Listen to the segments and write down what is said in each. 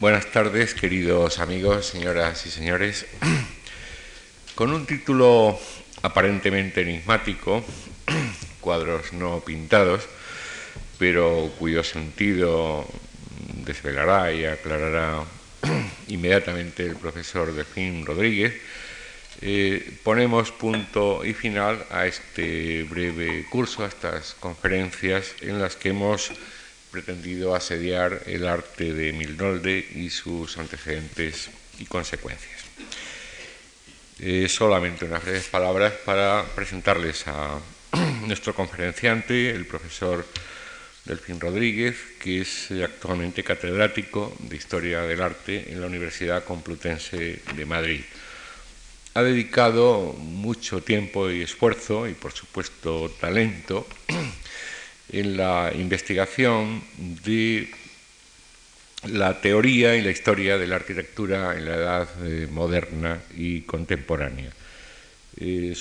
Buenas tardes, queridos amigos, señoras y señores. Con un título aparentemente enigmático, cuadros no pintados, pero cuyo sentido desvelará y aclarará inmediatamente el profesor Delfín Rodríguez, eh, ponemos punto y final a este breve curso, a estas conferencias en las que hemos pretendido asediar el arte de Milnolde y sus antecedentes y consecuencias. Eh, solamente unas breves palabras para presentarles a nuestro conferenciante, el profesor Delfín Rodríguez, que es actualmente catedrático de Historia del Arte en la Universidad Complutense de Madrid. Ha dedicado mucho tiempo y esfuerzo y, por supuesto, talento en la investigación de la teoría y la historia de la arquitectura en la edad eh, moderna y contemporánea. Eh,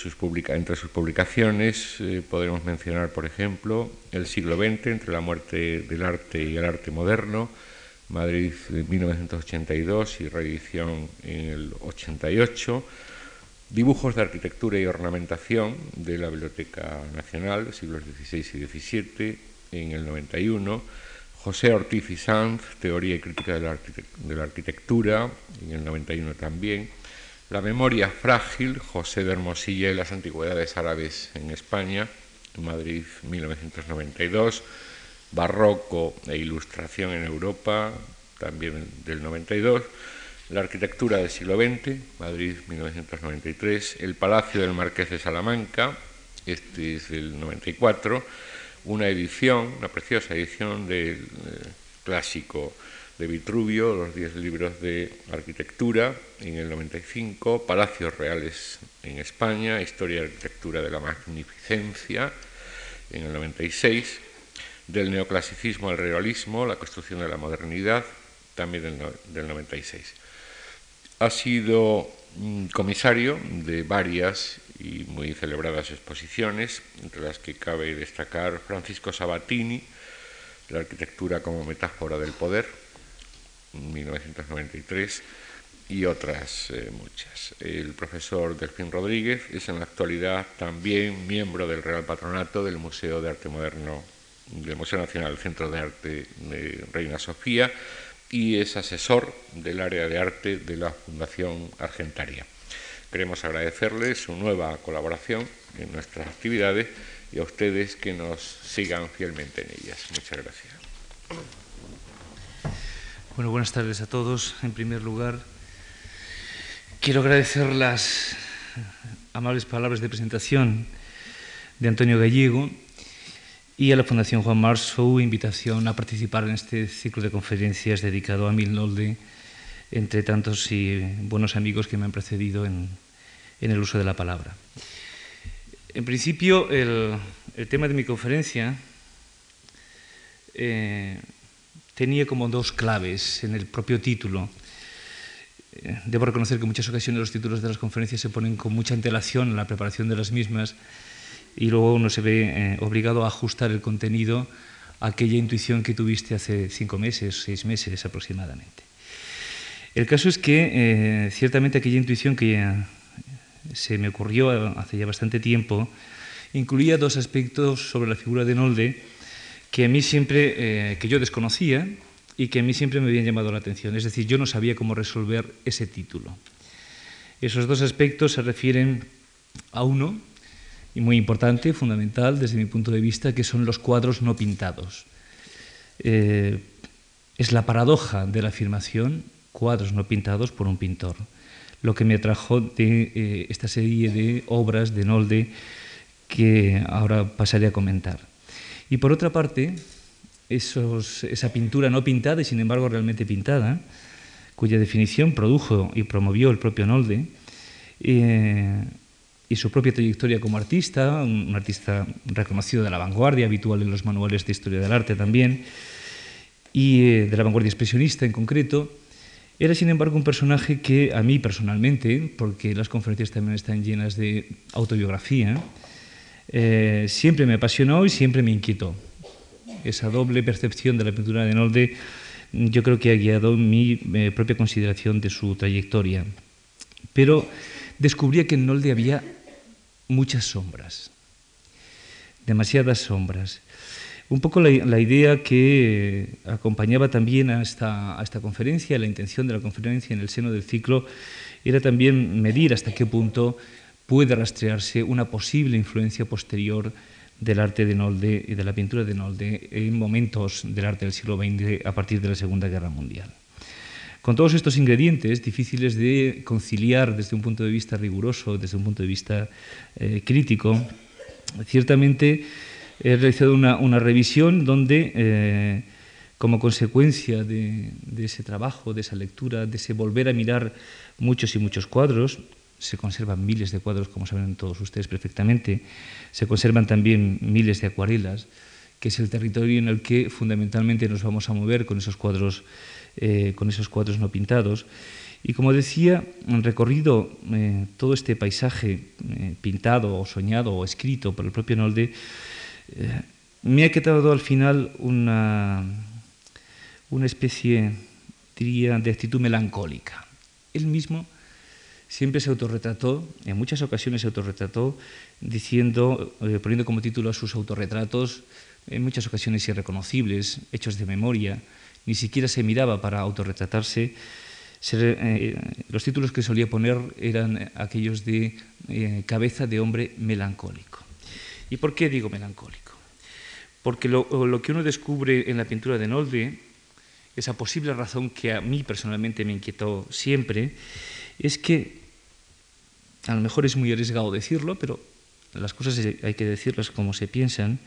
entre sus publicaciones eh, podemos mencionar, por ejemplo, El siglo XX, entre la muerte del arte y el arte moderno, Madrid 1982 y reedición en el 88, Dibujos de arquitectura y ornamentación de la Biblioteca Nacional, siglos XVI y XVII, en el 91. José Ortiz y Sanz, Teoría y Crítica de la, Arquitectura, en el 91 también. La memoria frágil, José de Hermosilla y las Antigüedades Árabes en España, Madrid 1992. Barroco e Ilustración en Europa, también del 92 la arquitectura del siglo XX, Madrid 1993, el Palacio del Marqués de Salamanca, este es del 94, una edición, una preciosa edición del eh, clásico de Vitruvio, los 10 libros de arquitectura en el 95, Palacios Reales en España, Historia y Arquitectura de la Magnificencia en el 96, del neoclasicismo al realismo, la construcción de la modernidad, también del, del 96. Ha sido mm, comisario de varias y muy celebradas exposiciones, entre las que cabe destacar Francisco Sabatini, La arquitectura como metáfora del poder, 1993, y otras eh, muchas. El profesor Delfín Rodríguez es en la actualidad también miembro del Real Patronato del Museo de Arte Moderno del Museo Nacional Centro de Arte de Reina Sofía y es asesor del área de arte de la Fundación Argentaria. Queremos agradecerle su nueva colaboración en nuestras actividades y a ustedes que nos sigan fielmente en ellas. Muchas gracias. Bueno, buenas tardes a todos. En primer lugar, quiero agradecer las amables palabras de presentación de Antonio Gallego y a la Fundación Juan Mar su invitación a participar en este ciclo de conferencias dedicado a Milnolde, entre tantos y buenos amigos que me han precedido en, el uso de la palabra. En principio, el, tema de mi conferencia eh, tenía como dos claves en el propio título. Eh, debo reconocer que en muchas ocasiones los títulos de las conferencias se ponen con mucha antelación en la preparación de las mismas y luego uno se ve eh, obligado a ajustar el contenido a aquella intuición que tuviste hace cinco meses, seis meses aproximadamente. El caso es que eh, ciertamente aquella intuición que se me ocurrió hace ya bastante tiempo incluía dos aspectos sobre la figura de Nolde que a mí siempre, eh, que yo desconocía y que a mí siempre me habían llamado la atención. Es decir, yo no sabía cómo resolver ese título. Esos dos aspectos se refieren a uno, y muy importante, fundamental desde mi punto de vista, que son los cuadros no pintados. Eh, es la paradoja de la afirmación cuadros no pintados por un pintor, lo que me atrajo de eh, esta serie de obras de Nolde que ahora pasaré a comentar. Y por otra parte, esa pintura no pintada y sin embargo realmente pintada, cuya definición produjo y promovió el propio Nolde, eh, y su propia trayectoria como artista, un, artista reconocido de la vanguardia, habitual en los manuales de historia del arte también, y eh, de la vanguardia expresionista en concreto, era sin embargo un personaje que a mí personalmente, porque las conferencias también están llenas de autobiografía, eh, siempre me apasionó y siempre me inquietó. Esa doble percepción de la pintura de Nolde yo creo que ha guiado mi eh, propia consideración de su trayectoria. Pero descubría que en Nolde había muchas sombras, demasiadas sombras. Un poco la, idea que acompañaba también a esta, a esta conferencia, la intención de la conferencia en el seno del ciclo, era también medir hasta qué punto puede rastrearse una posible influencia posterior del arte de Nolde y de la pintura de Nolde en momentos del arte del siglo XX a partir de la Segunda Guerra Mundial. Con todos estos ingredientes difíciles de conciliar desde un punto de vista riguroso, desde un punto de vista eh, crítico, ciertamente he realizado una, revisión donde, eh, como consecuencia de, ese trabajo, de esa lectura, de ese volver a mirar muchos y muchos cuadros, se conservan miles de cuadros, como saben todos ustedes perfectamente, se conservan también miles de acuarelas, que es el territorio en el que fundamentalmente nos vamos a mover con esos cuadros, eh, con esos cuadros no pintados. Y como decía, recorrido eh, todo este paisaje pintado o soñado o escrito por el propio Nolde, eh, me ha quedado al final una, una especie, diría, de actitud melancólica. Él mismo siempre se autorretrató, en muchas ocasiones se autorretrató, diciendo, eh, poniendo como título a sus autorretratos, en muchas ocasiones irreconocibles, hechos de memoria, ni siquiera se miraba para autorretratarse. Eh, los títulos que solía poner eran aquellos de cabeza de hombre melancólico. ¿Y por qué digo melancólico? Porque lo, que uno descubre en la pintura de Nolde, esa posible razón que a mí personalmente me inquietó siempre, es que, a lo mejor es muy arriesgado decirlo, pero las cosas hay que decirlas como se piensan,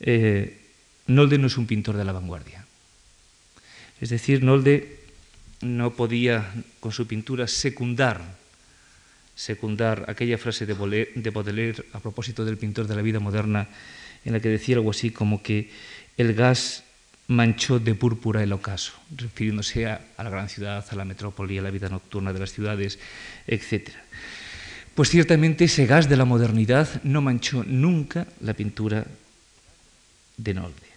eh, Nolde no es un pintor de la vanguardia. Es decir, Nolde no podía con su pintura secundar secundar aquella frase de Baudelaire a propósito del pintor de la vida moderna, en la que decía algo así como que el gas manchó de púrpura el ocaso, refiriéndose a, la gran ciudad, a la metrópoli, a la vida nocturna de las ciudades, etc. Pues ciertamente ese gas de la modernidad no manchó nunca la pintura de Nolde.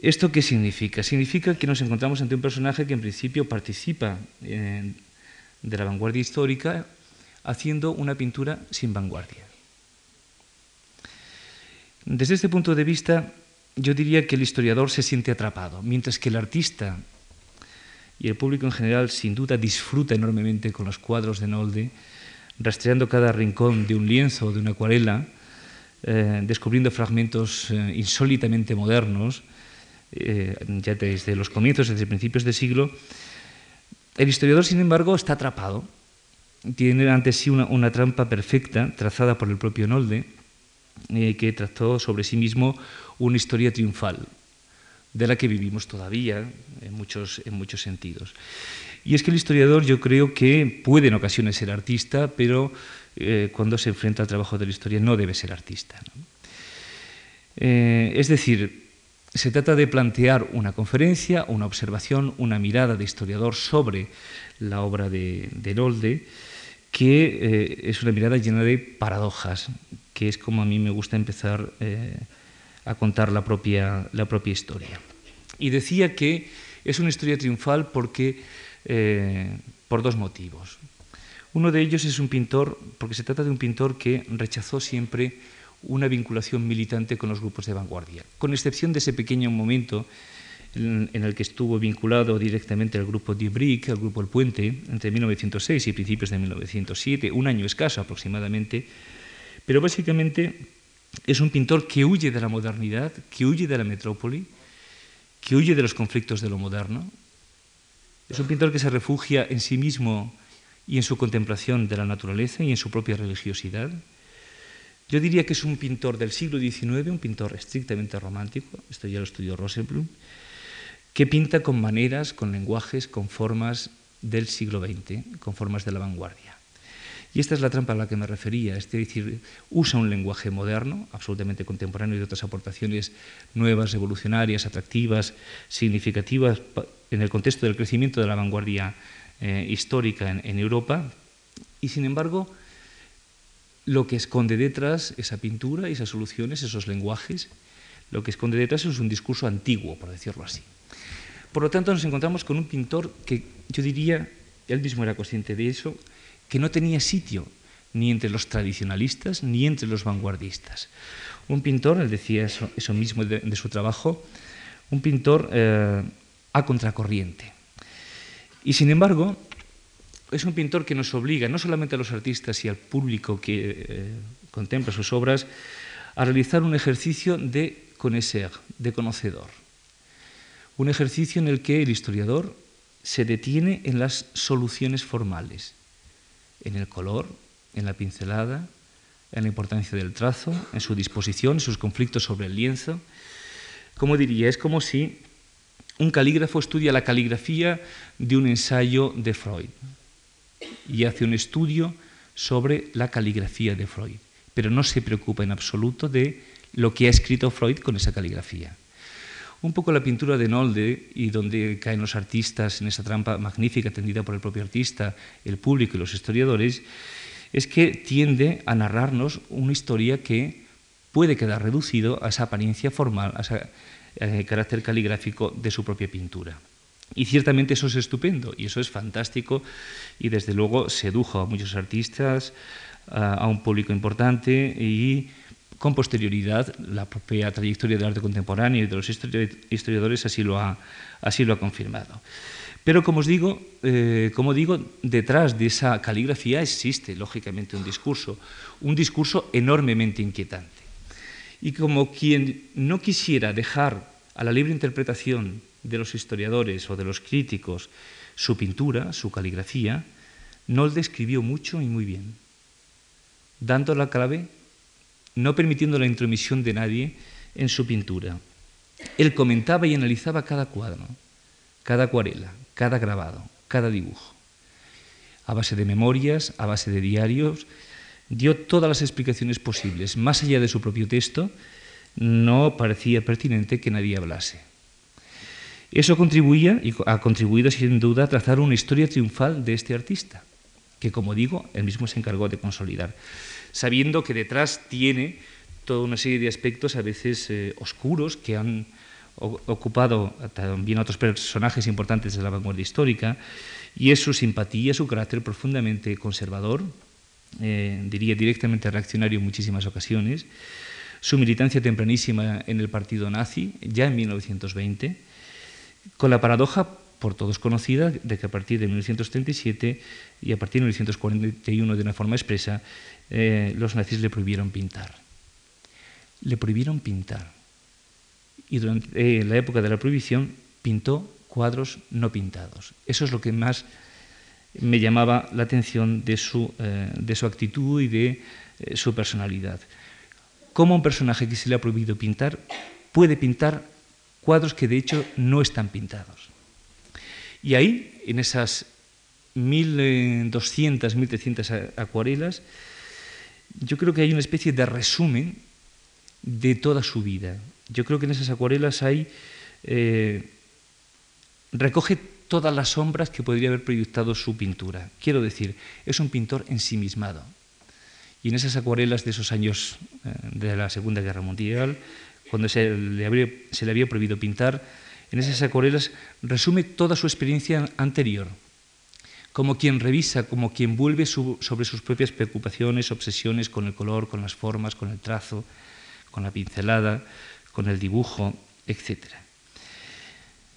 ¿Esto qué significa? Significa que nos encontramos ante un personaje que en principio participa en de la vanguardia histórica haciendo una pintura sin vanguardia. Desde este punto de vista, yo diría que el historiador se siente atrapado, mientras que el artista y el público en general sin duda disfruta enormemente con los cuadros de Nolde, rastreando cada rincón de un lienzo o de una acuarela, eh, descubriendo fragmentos eh, insólitamente modernos, eh, ya desde los comienzos, desde principios de siglo, el historiador, sin embargo, está atrapado. Tiene ante sí una, trampa perfecta, trazada por el propio Nolde, eh, que trazó sobre sí mismo una historia triunfal, de la que vivimos todavía en muchos, en muchos sentidos. Y es que el historiador yo creo que puede en ocasiones ser artista, pero eh, cuando se enfrenta al trabajo de la historia no debe ser artista. Eh, es decir, se trata de plantear una conferencia, una observación, una mirada de historiador sobre la obra de, de que eh, es una mirada llena de paradojas, que es como a mí me gusta empezar eh, a contar la propia, la propia historia. Y decía que es una historia triunfal porque, eh, por dos motivos. Uno de ellos es un pintor, porque se trata de un pintor que rechazó siempre una vinculación militante con los grupos de vanguardia, con excepción de ese pequeño momento en, el que estuvo vinculado directamente al grupo Die Brick, al grupo El Puente, entre 1906 y principios de 1907, un año escaso aproximadamente, pero básicamente es un pintor que huye de la modernidad, que huye de la metrópoli, que huye de los conflictos de lo moderno. Es un pintor que se refugia en sí mismo y en su contemplación de la naturaleza y en su propia religiosidad. Yo diría que es un pintor del siglo XIX, un pintor estrictamente romántico, esto ya lo estudió Rosenblum, que pinta con maneras, con lenguajes, con formas del siglo XX, con formas de la vanguardia. Y esta es la trampa a la que me refería, es decir, usa un lenguaje moderno, absolutamente contemporáneo y de otras aportaciones nuevas, revolucionarias, atractivas, significativas en el contexto del crecimiento de la vanguardia eh, histórica en Europa, y sin embargo lo que esconde detrás esa pintura, esas soluciones, esos lenguajes, lo que esconde detrás es un discurso antiguo, por decirlo así. Por lo tanto, nos encontramos con un pintor que yo diría, él mismo era consciente de eso, que no tenía sitio ni entre los tradicionalistas ni entre los vanguardistas. Un pintor, él decía eso, mismo de, su trabajo, un pintor eh, a contracorriente. Y sin embargo, es un pintor que nos obliga, no solamente a los artistas y al público que eh, contempla sus obras, a realizar un ejercicio de conocer, de conocedor. Un ejercicio en el que el historiador se detiene en las soluciones formales, en el color, en la pincelada, en la importancia del trazo, en su disposición, en sus conflictos sobre el lienzo. Como diría, es como si un calígrafo estudia la caligrafía de un ensayo de Freud y hace un estudio sobre la caligrafía de Freud, pero no se preocupa en absoluto de lo que ha escrito Freud con esa caligrafía. Un poco la pintura de Nolde y donde caen los artistas en esa trampa magnífica tendida por el propio artista, el público y los historiadores, es que tiende a narrarnos una historia que puede quedar reducido a esa apariencia formal, a ese eh, carácter caligráfico de su propia pintura. Y ciertamente eso es estupendo y eso es fantástico y desde luego sedujo a muchos artistas, a, un público importante y con posterioridad la propia trayectoria del arte contemporáneo y de los historiadores así lo ha, así lo ha confirmado. Pero como os digo, eh, como digo, detrás de esa caligrafía existe lógicamente un discurso, un discurso enormemente inquietante. Y como quien no quisiera dejar a la libre interpretación de los historiadores o de los críticos su pintura, su caligrafía, no describió mucho y muy bien, dando la clave, no permitiendo la intromisión de nadie en su pintura. Él comentaba y analizaba cada cuadro, cada acuarela, cada grabado, cada dibujo. A base de memorias, a base de diarios, dio todas las explicaciones posibles. Más allá de su propio texto, no parecía pertinente que nadie hablase. Eso contribuía y ha contribuido sin duda a trazar una historia triunfal de este artista, que como digo, él mismo se encargó de consolidar, sabiendo que detrás tiene toda una serie de aspectos a veces eh, oscuros que han ocupado también otros personajes importantes de la vanguardia histórica, y es su simpatía, su carácter profundamente conservador, eh, diría directamente reaccionario en muchísimas ocasiones, su militancia tempranísima en el partido nazi, ya en 1920, con la paradoja por todos conocida de que a partir de 1937 y a partir de 1941 de una forma expresa, eh, los nazis le prohibieron pintar. Le prohibieron pintar. Y durante eh, la época de la prohibición pintó cuadros no pintados. Eso es lo que más me llamaba la atención de su, eh, de su actitud y de su personalidad. ¿Cómo un personaje que se le ha prohibido pintar puede pintar cuadros que de hecho no están pintados. Y ahí, en esas 1.200, 1.300 acuarelas, yo creo que hay una especie de resumen de toda su vida. Yo creo que en esas acuarelas hay... Eh, recoge todas las sombras que podría haber proyectado su pintura. Quiero decir, es un pintor ensimismado. Y en esas acuarelas de esos años eh, de la Segunda Guerra Mundial, cuando se le, había, prohibido pintar, en esas acuarelas resume toda su experiencia anterior, como quien revisa, como quien vuelve sobre sus propias preocupaciones, obsesiones con el color, con las formas, con el trazo, con la pincelada, con el dibujo, etc.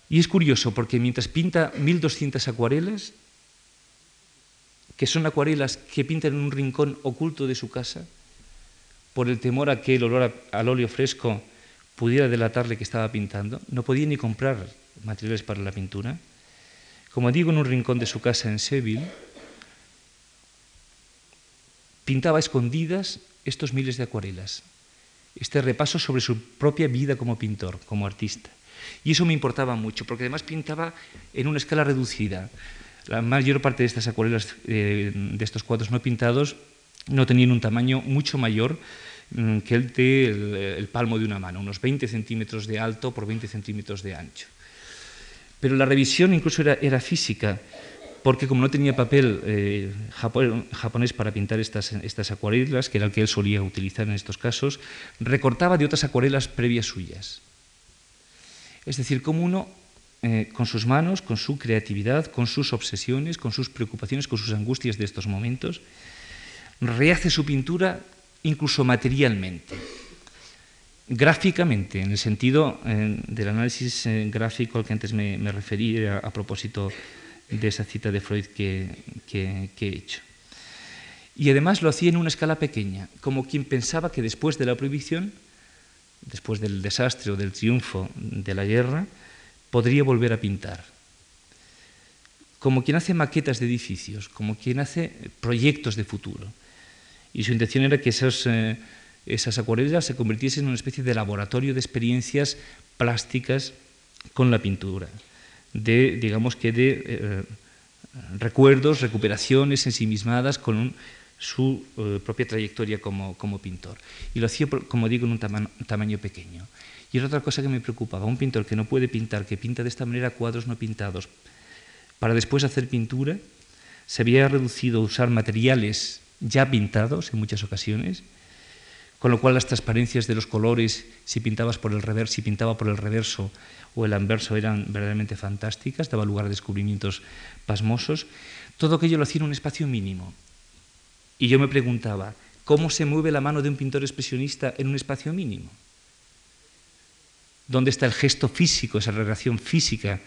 Y es curioso porque mientras pinta 1200 acuarelas, que son acuarelas que pintan en un rincón oculto de su casa, por el temor a que el olor al óleo fresco pudiera delatarle que estaba pintando, no podía ni comprar materiales para la pintura. Como digo, en un rincón de su casa en Seville, pintaba escondidas estos miles de acuarelas, este repaso sobre su propia vida como pintor, como artista. Y eso me importaba mucho, porque además pintaba en una escala reducida. La mayor parte de estas acuarelas, eh, de estos cuadros no pintados, no tenían un tamaño mucho mayor que el de el, palmo de una mano, unos 20 centímetros de alto por 20 centímetros de ancho. Pero la revisión incluso era, era física, porque como no tenía papel eh, japonés para pintar estas, estas acuarelas, que era el que él solía utilizar en estos casos, recortaba de otras acuarelas previas suyas. Es decir, como uno eh, con sus manos, con su creatividad, con sus obsesiones, con sus preocupaciones, con sus angustias de estos momentos, rehace su pintura incluso materialmente, gráficamente, en el sentido eh, del análisis eh, gráfico al que antes me, referí a, propósito de esa cita de Freud que he hecho. Y además lo hacía en una escala pequeña, como quien pensaba que después de la prohibición, después del desastre o del triunfo de la guerra, podría volver a pintar. Como quien hace maquetas de edificios, como quien hace proyectos de futuro. Y su intención era que eh, esas acuarelas se convirtiesen en una especie de laboratorio de experiencias plásticas con la pintura, de, digamos que de eh, recuerdos, recuperaciones ensimismadas con su eh, propia trayectoria como, pintor. Y lo hacía, como digo, en un tamaño pequeño. Y otra cosa que me preocupaba, un pintor que no puede pintar, que pinta de esta manera cuadros no pintados, para después hacer pintura, se había reducido a usar materiales ya pintados en muchas ocasiones, con lo cual las transparencias de los colores, si pintabas por el reverso, si pintaba por el reverso o el anverso, eran verdaderamente fantásticas, daba lugar a descubrimientos pasmosos. Todo aquello lo hacía en un espacio mínimo, y yo me preguntaba, ¿cómo se mueve la mano de un pintor expresionista en un espacio mínimo? ¿Dónde está el gesto físico, esa relación física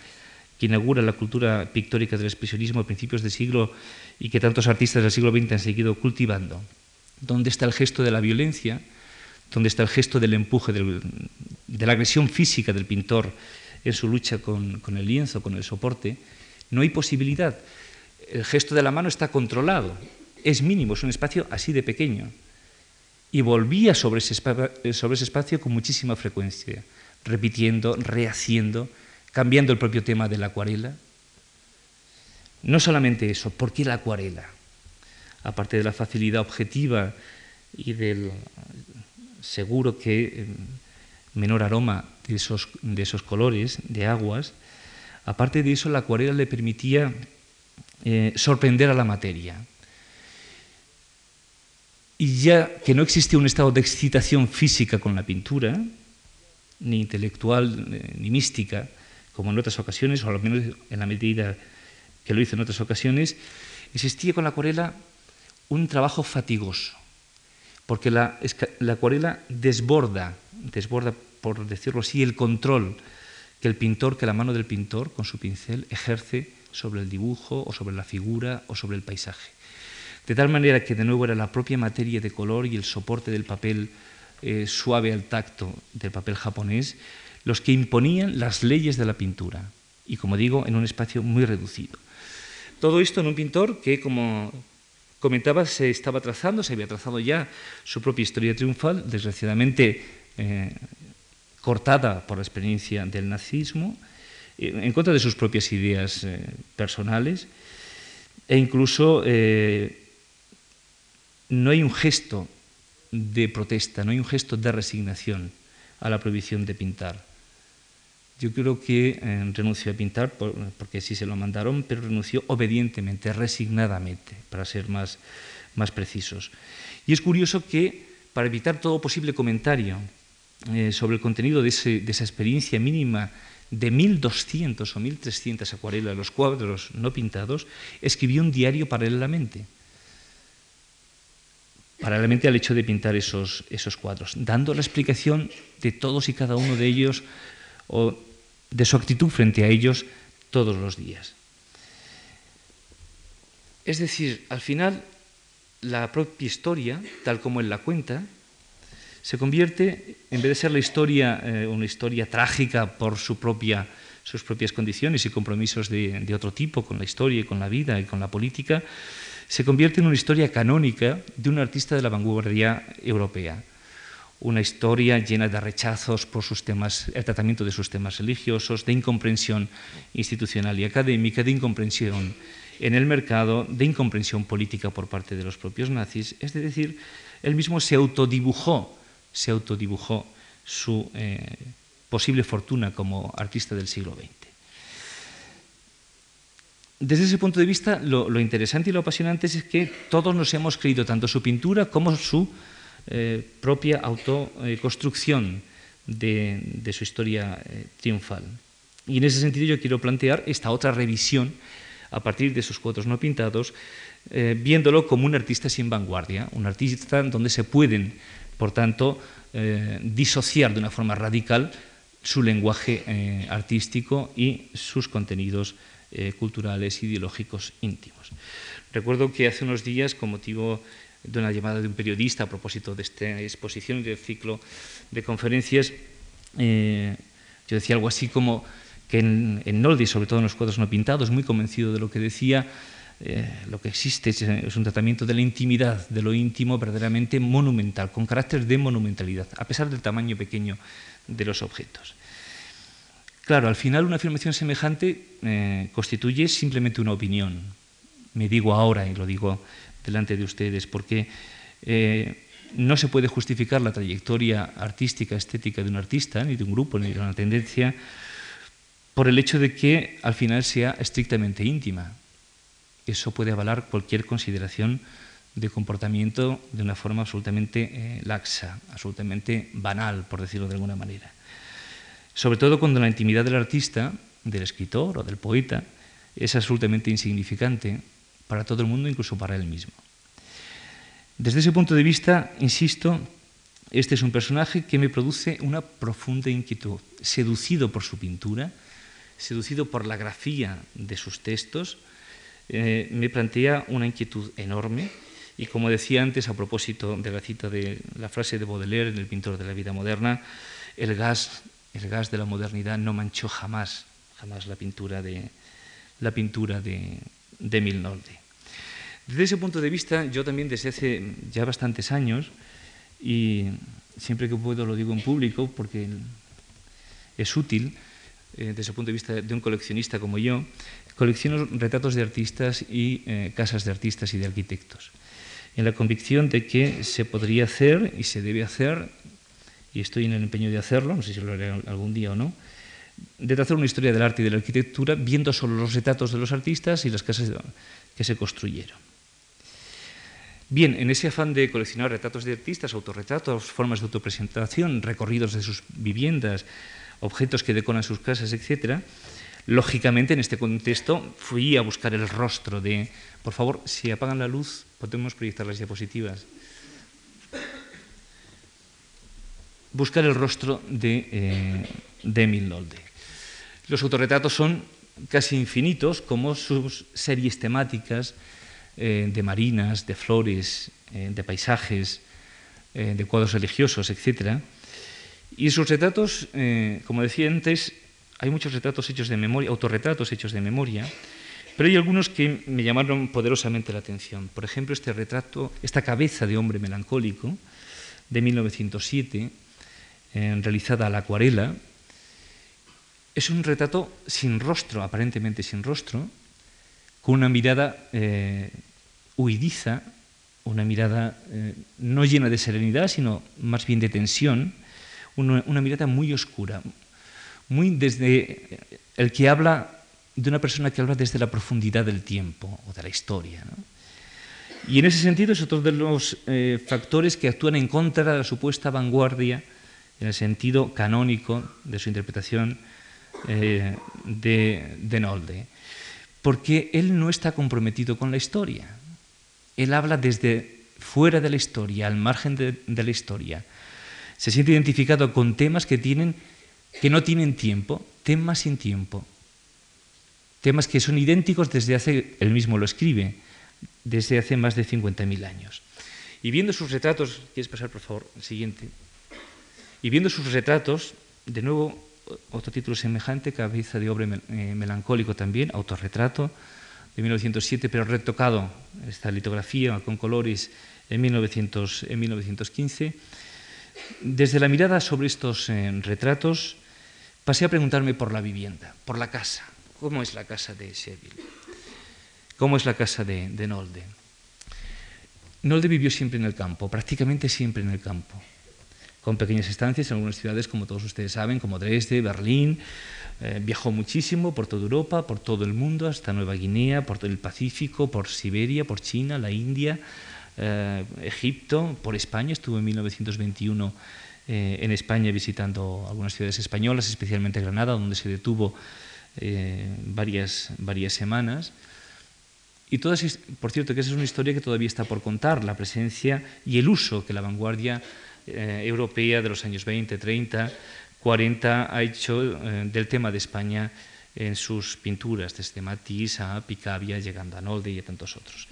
inaugura la cultura pictórica del expresionismo a principios del siglo y que tantos artistas del siglo XX han seguido cultivando? ¿Dónde está el gesto de la violencia? ¿Dónde está el gesto del empuje, de la agresión física del pintor en su lucha con, el lienzo, con el soporte? No hay posibilidad. El gesto de la mano está controlado es mínimo, es un espacio así de pequeño. Y volvía sobre ese espacio con muchísima frecuencia, repitiendo, rehaciendo, cambiando el propio tema de la acuarela. No solamente eso, ¿por qué la acuarela? Aparte de la facilidad objetiva y del seguro que mm, menor aroma de esos, de esos colores, de aguas, aparte de eso la acuarela le permitía eh, sorprender a la materia y ya que no existía un estado de excitación física con la pintura, ni intelectual eh, ni mística, como en otras ocasiones, o al menos en la medida que lo hizo en otras ocasiones, existía con la acuarela un trabajo fatigoso, porque la, acuarela desborda, desborda, por decirlo así, el control que el pintor, que la mano del pintor con su pincel ejerce sobre el dibujo o sobre la figura o sobre el paisaje. De tal manera que de nuevo era la propia materia de color y el soporte del papel eh, suave al tacto del papel japonés los que imponían las leyes de la pintura, y como digo, en un espacio muy reducido. Todo esto en un pintor que, como comentaba, se estaba trazando, se había trazado ya su propia historia triunfal, desgraciadamente eh, cortada por la experiencia del nazismo, eh, en contra de sus propias ideas personales, e incluso no hay un gesto de protesta, no hay un gesto de resignación a la prohibición de pintar. Yo creo que eh, renunció a pintar porque sí se lo mandaron, pero renunció obedientemente, resignadamente, para ser más, más precisos. Y es curioso que, para evitar todo posible comentario eh, sobre el contenido de, de, esa experiencia mínima de 1.200 o 1.300 acuarelas, los cuadros no pintados, escribió un diario paralelamente paralelamente al hecho de pintar esos, esos cuadros, dando la explicación de todos y cada uno de ellos o de su actitud frente a ellos todos los días. Es decir, al final la propia historia, tal como él la cuenta, se convierte, en vez de ser la historia, eh, una historia trágica por su propia, sus propias condiciones y compromisos de, de otro tipo con la historia y con la vida y con la política, se convierte en una historia canónica de un artista de la vanguardia europea. Una historia llena de rechazos por sus temas, el tratamiento de sus temas religiosos, de incomprensión institucional y académica, de incomprensión en el mercado, de incomprensión política por parte de los propios nazis. Es decir, él mismo se autodibujó, se autodibujó su eh, posible fortuna como artista del siglo XX. Desde ese punto de vista, lo, interesante y lo apasionante es que todos nos hemos creído tanto su pintura como su eh, propia autoconstrucción de, su historia eh, triunfal. Y en ese sentido yo quiero plantear esta otra revisión a partir de esos cuadros no pintados, eh, viéndolo como un artista sin vanguardia, un artista donde se pueden, por tanto, disociar de una forma radical su lenguaje artístico y sus contenidos culturales, ideológicos íntimos. Recuerdo que hace unos días, con motivo de una llamada de un periodista a propósito de esta exposición y del ciclo de conferencias, yo decía algo así como que en, Noldi, sobre todo en los cuadros no pintados, muy convencido de lo que decía, eh, lo que existe es, un tratamiento de la intimidad, de lo íntimo verdaderamente monumental, con carácter de monumentalidad, a pesar del tamaño pequeño de los objetos. Claro, al final una afirmación semejante eh, constituye simplemente una opinión. Me digo ahora y lo digo delante de ustedes, porque eh, no se puede justificar la trayectoria artística, estética de un artista, ni de un grupo, ni de una tendencia, por el hecho de que al final sea estrictamente íntima. Eso puede avalar cualquier consideración de comportamiento de una forma absolutamente eh, laxa, absolutamente banal, por decirlo de alguna manera. Sobre todo cuando la intimidad del artista, del escritor o del poeta, es absolutamente insignificante para todo el mundo, incluso para él mismo. Desde ese punto de vista, insisto, este es un personaje que me produce una profunda inquietud, seducido por su pintura, seducido por la grafía de sus textos, eh, me plantea una inquietud enorme y como decía antes a propósito de la cita de la frase de Baudelaire en El pintor de la vida moderna, el gas, el gas de la modernidad no manchó jamás, jamás la pintura de, la pintura de, de Milnolde. Desde ese punto de vista, yo también desde hace ya bastantes años, y siempre que puedo lo digo en público porque es útil, eh, desde el punto de vista de un coleccionista como yo, colecciono retratos de artistas y eh, casas de artistas y de arquitectos, en la convicción de que se podría hacer y se debe hacer, y estoy en el empeño de hacerlo, no sé si lo haré algún día o no, de hacer una historia del arte y de la arquitectura viendo solo los retratos de los artistas y las casas que se construyeron. Bien, en ese afán de coleccionar retratos de artistas, autorretratos, formas de autopresentación, recorridos de sus viviendas, objetos que decoran sus casas, etc., lógicamente en este contexto fui a buscar el rostro de... Por favor, si apagan la luz, podemos proyectar las diapositivas. Buscar el rostro de, eh, de Milnolde. Los autorretratos son casi infinitos, como sus series temáticas eh, de marinas, de flores, eh, de paisajes, de cuadros religiosos, etcétera y sus retratos, eh, como decía antes, hay muchos retratos hechos de memoria, autorretratos hechos de memoria, pero hay algunos que me llamaron poderosamente la atención. Por ejemplo, este retrato, esta cabeza de hombre melancólico de 1907, eh, realizada a la acuarela, es un retrato sin rostro, aparentemente sin rostro, con una mirada eh, huidiza, una mirada no llena de serenidad, sino más bien de tensión, una, mirada muy oscura, muy desde el que habla de una persona que habla desde la profundidad del tiempo o de la historia. Y en ese sentido es otro de los eh, factores que actúan en contra de la supuesta vanguardia, en el sentido canónico de su interpretación eh, de, de Nolde. Porque él no está comprometido con la historia. Él habla desde fuera de la historia, al margen de la historia se siente identificado con temas que, tienen, que no tienen tiempo, temas sin tiempo, temas que son idénticos desde hace, él mismo lo escribe, desde hace más de 50.000 años. Y viendo sus retratos, ¿quieres pasar por favor el siguiente? Y viendo sus retratos, de nuevo otro título semejante, Cabeza de hombre eh, melancólico también, autorretrato de 1907, pero retocado, esta litografía con colores en, 1900, en 1915 desde la mirada sobre estos eh, retratos, pasé a preguntarme por la vivienda, por la casa. ¿Cómo es la casa de Seville? ¿Cómo es la casa de, Nolde? Nolde vivió siempre en el campo, prácticamente siempre en el campo, con pequeñas estancias en algunas ciudades, como todos ustedes saben, como Dresde, Berlín. Eh, viajó muchísimo por toda Europa, por todo el mundo, hasta Nueva Guinea, por el Pacífico, por Siberia, por China, la India, eh, Egipto, por España, estuvo en 1921 eh, en España visitando algunas ciudades españolas, especialmente Granada, donde se detuvo eh, varias, varias semanas. Y todas, por cierto, que esa es una historia que todavía está por contar, la presencia y el uso que la vanguardia eh, europea de los años 20, 30, 40 ha hecho del tema de España en sus pinturas, desde Matisse a Picabia, llegando a Nolde y a tantos otros.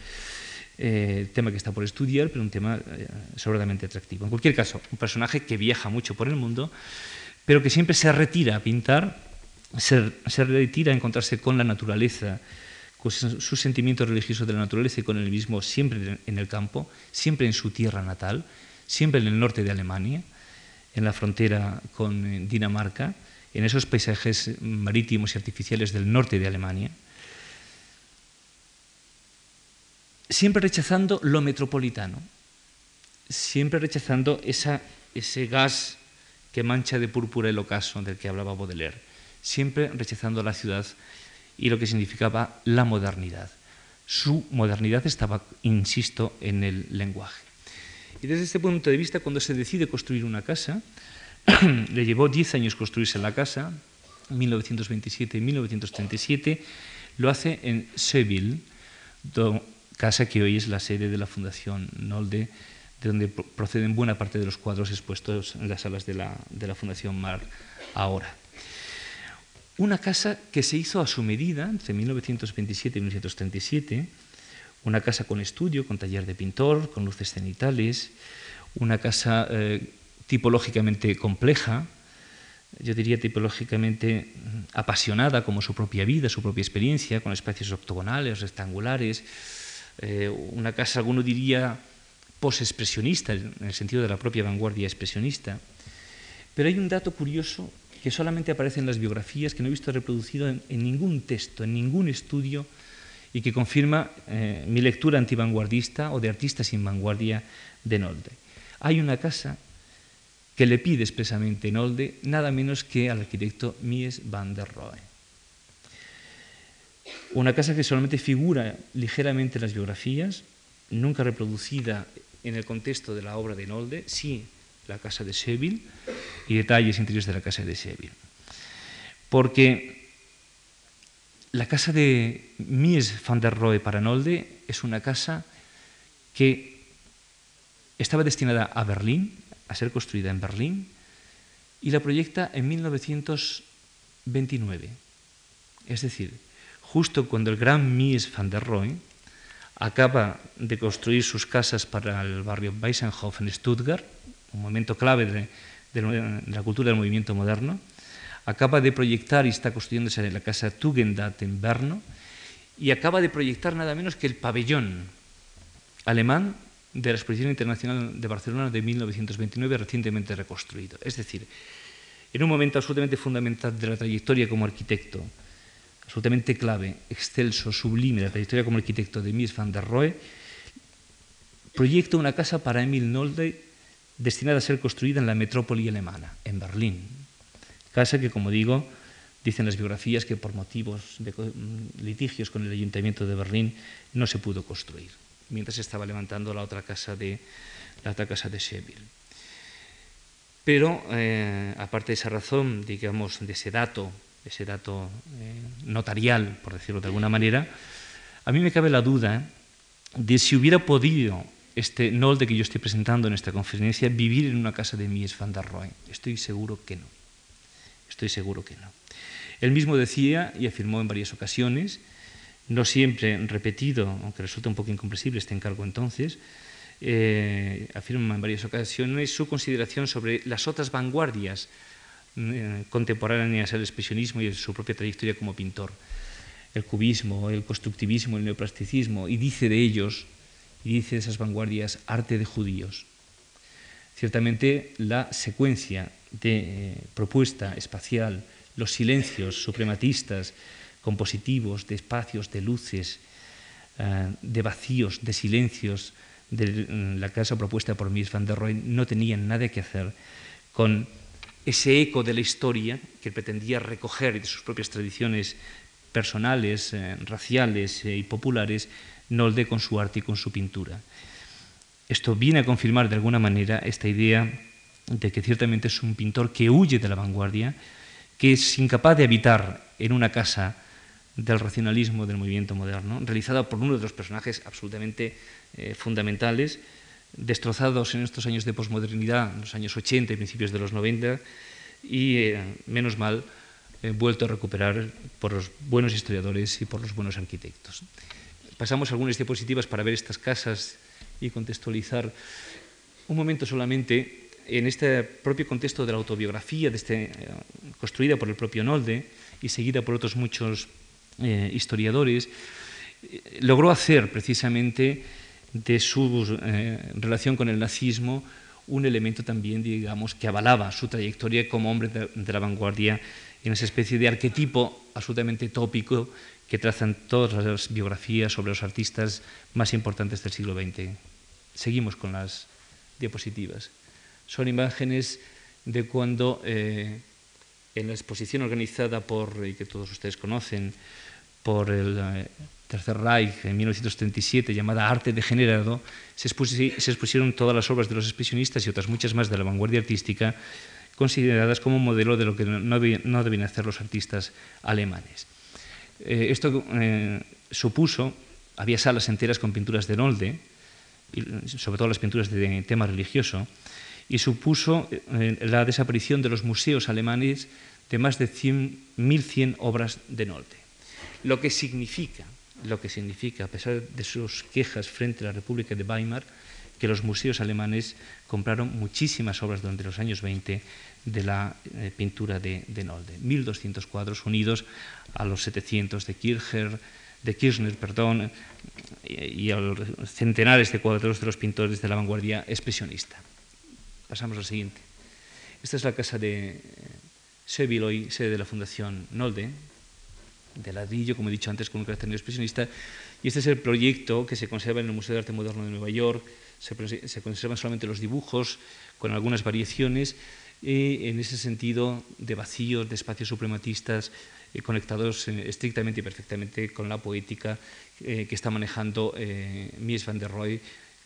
Eh, tema que está por estudiar, pero un tema eh, sobradamente atractivo. En cualquier caso, un personaje que viaja mucho por el mundo, pero que siempre se retira a pintar, se, retira a encontrarse con la naturaleza, con su sentimiento religioso de la naturaleza y con el mismo siempre en el campo, siempre en su tierra natal, siempre en el norte de Alemania, en la frontera con eh, Dinamarca, en esos paisajes marítimos y artificiales del norte de Alemania, siempre rechazando lo metropolitano, siempre rechazando ese gas que mancha de púrpura el ocaso del que hablaba Baudelaire, siempre rechazando la ciudad y lo que significaba la modernidad. Su modernidad estaba, insisto, en el lenguaje. Y desde este punto de vista, cuando se decide construir una casa, le llevó 10 años construirse la casa, 1927 y 1937, lo hace en Seville, casa que hoy es la sede de la Fundación Nolde, de donde proceden buena parte de los cuadros expuestos en las salas de la, de la Fundación Mar ahora. Una casa que se hizo a su medida entre 1927 y 1937, una casa con estudio, con taller de pintor, con luces cenitales, una casa eh, tipológicamente compleja, yo diría tipológicamente apasionada como su propia vida, su propia experiencia, con espacios octogonales, rectangulares, eh, una casa, alguno diría, posexpresionista, en el sentido de la propia vanguardia expresionista. Pero hay un dato curioso que solamente aparece en las biografías, que no he visto reproducido en, ningún texto, en ningún estudio, y que confirma eh, mi lectura antivanguardista o de artistas sin vanguardia de Nolde. Hay una casa que le pide expresamente Nolde nada menos que al arquitecto Mies van der Rohe. Una casa que solamente figura ligeramente en las biografías, nunca reproducida en el contexto de la obra de Nolde, sí la casa de Seville y detalles interiores de la casa de Seville. Porque la casa de Mies van der Rohe para Nolde es una casa que estaba destinada a Berlín, a ser construida en Berlín, y la proyecta en 1929. Es decir, justo cuando el gran Mies van der Rohe acaba de construir sus casas para el barrio Weissenhof en Stuttgart, un momento clave de, la cultura del movimiento moderno, acaba de proyectar y está construyéndose la casa Tugendhat en Berno, y acaba de proyectar nada menos que el pabellón alemán de la Exposición Internacional de Barcelona de 1929, recientemente reconstruido. Es decir, en un momento absolutamente fundamental de la trayectoria como arquitecto absolutamente clave, excelso, sublime, la trayectoria como arquitecto de Mies van der Rohe, proyecta una casa para Emil Nolde destinada a ser construida en la metrópoli alemana, en Berlín. Casa que, como digo, dicen las biografías que por motivos de litigios con el ayuntamiento de Berlín no se pudo construir, mientras estaba levantando la otra casa de, la otra casa de Seville. Pero, eh, aparte de esa razón, digamos, de ese dato ese dato eh, notarial, por decirlo de alguna manera, a mí me cabe la duda de si hubiera podido este Nolde que yo estoy presentando en esta conferencia vivir en una casa de Mies van der Rohe. Estoy seguro que no. Estoy seguro que no. Él mismo decía y afirmó en varias ocasiones, no siempre repetido, aunque resulta un poco incomprensible este encargo entonces, eh, afirma en varias ocasiones su consideración sobre las otras vanguardias eh, contemporáneas al expresionismo y su propia trayectoria como pintor. El cubismo, el constructivismo, el neoplasticismo, y dice de ellos, y dice de esas vanguardias, arte de judíos. Ciertamente la secuencia de eh, propuesta espacial, los silencios suprematistas, compositivos, de espacios, de luces, eh, de vacíos, de silencios de la casa propuesta por Mies van der Rohe no tenían nada que hacer con ese eco de la historia que pretendía recoger de sus propias tradiciones personales, eh, raciales y populares, Nolde con su arte y con su pintura. Esto viene a confirmar de alguna manera esta idea de que ciertamente es un pintor que huye de la vanguardia, que es incapaz de habitar en una casa del racionalismo del movimiento moderno, realizada por uno de los personajes absolutamente eh, fundamentales, destrozados en estos años de posmodernidad, en los años 80 y principios de los 90, y eh, menos mal eh, vuelto a recuperar por los buenos historiadores y por los buenos arquitectos. Pasamos algunas diapositivas para ver estas casas y contextualizar un momento solamente en este propio contexto de la autobiografía de este, construida por el propio Nolde y seguida por otros muchos eh, historiadores, eh, logró hacer precisamente de su eh, relación con el nazismo un elemento también, digamos, que avalaba su trayectoria como hombre de, de la vanguardia en esa especie de arquetipo absolutamente tópico que trazan todas las biografías sobre los artistas más importantes del siglo XX. Seguimos con las diapositivas. Son imágenes de cuando eh, en la exposición organizada por, y que todos ustedes conocen, por el eh, Tercer Reich en 1937, llamada Arte Degenerado, se, expusieron todas las obras de los expresionistas y otras muchas más de la vanguardia artística, consideradas como modelo de lo que no, no deben hacer los artistas alemanes. Eh, esto supuso, había salas enteras con pinturas de Nolde, sobre todo las pinturas de tema religioso, y supuso eh, la desaparición de los museos alemanes de más de 1.100 obras de Nolde. Lo que significa, lo que significa, a pesar de sus quejas frente a la República de Weimar, que los museos alemanes compraron muchísimas obras durante los años 20 de la eh, pintura de, de, Nolde. 1.200 cuadros unidos a los 700 de Kircher, de Kirchner, perdón, y, y a los centenares de cuadros de los pintores de la vanguardia expresionista. Pasamos al siguiente. Esta es la casa de Seviloy, sede de la Fundación Nolde, de ladrillo, como he dicho antes, con un carácter expresionista. Y este es el proyecto que se conserva en el Museo de Arte Moderno de Nueva York. Se, se conservan solamente los dibujos, con algunas variaciones, en ese sentido de vacíos, de espacios suprematistas, eh, conectados eh, estrictamente y perfectamente con la poética eh, que está manejando eh, Mies van der Rohe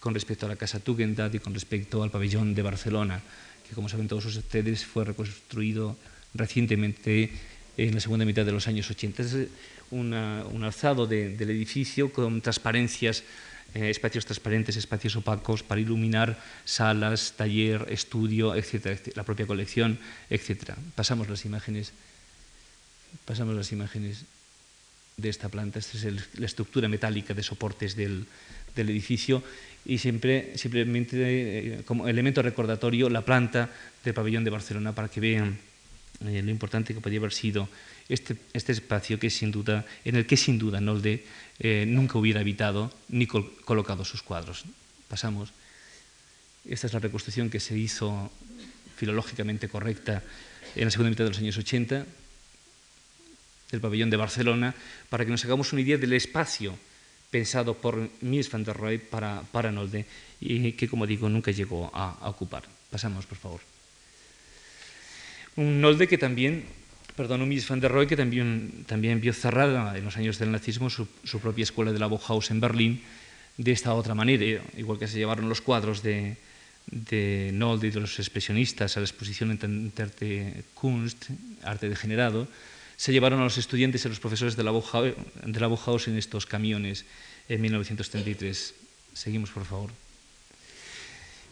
con respecto a la Casa Tugendhat y con respecto al pabellón de Barcelona, que como saben todos ustedes fue reconstruido recientemente en la segunda mitad de los años 80. Es una, un alzado de, del edificio con transparencias, eh, espacios transparentes, espacios opacos para iluminar salas, taller, estudio, etcétera, etcétera, la propia colección, etcétera. Pasamos las imágenes. Pasamos las imágenes de esta planta. Esta es el, la estructura metálica de soportes del, del edificio y siempre, simplemente eh, como elemento recordatorio la planta del pabellón de Barcelona para que vean eh, lo importante que podría haber sido este, este, espacio que sin duda, en el que sin duda Nolde eh, nunca hubiera habitado ni col colocado sus cuadros. Pasamos. Esta es la reconstrucción que se hizo filológicamente correcta en la segunda mitad de los años 80 del pabellón de Barcelona para que nos hagamos una idea del espacio pensado por Mies van der Rohe para, para Nolde y que, como digo, nunca llegó a, a ocupar. Pasamos, por favor. Un Nolde que también, perdón, un Mies van der Rohe que también, también vio cerrada en los años del nazismo su, su propia escuela de la Bauhaus en Berlín de esta otra manera, igual que se llevaron los cuadros de, de Nolde y de los expresionistas a la exposición en Kunst, arte degenerado, se llevaron a los estudiantes y a los profesores de la, en estos camiones en 1933. Seguimos, por favor.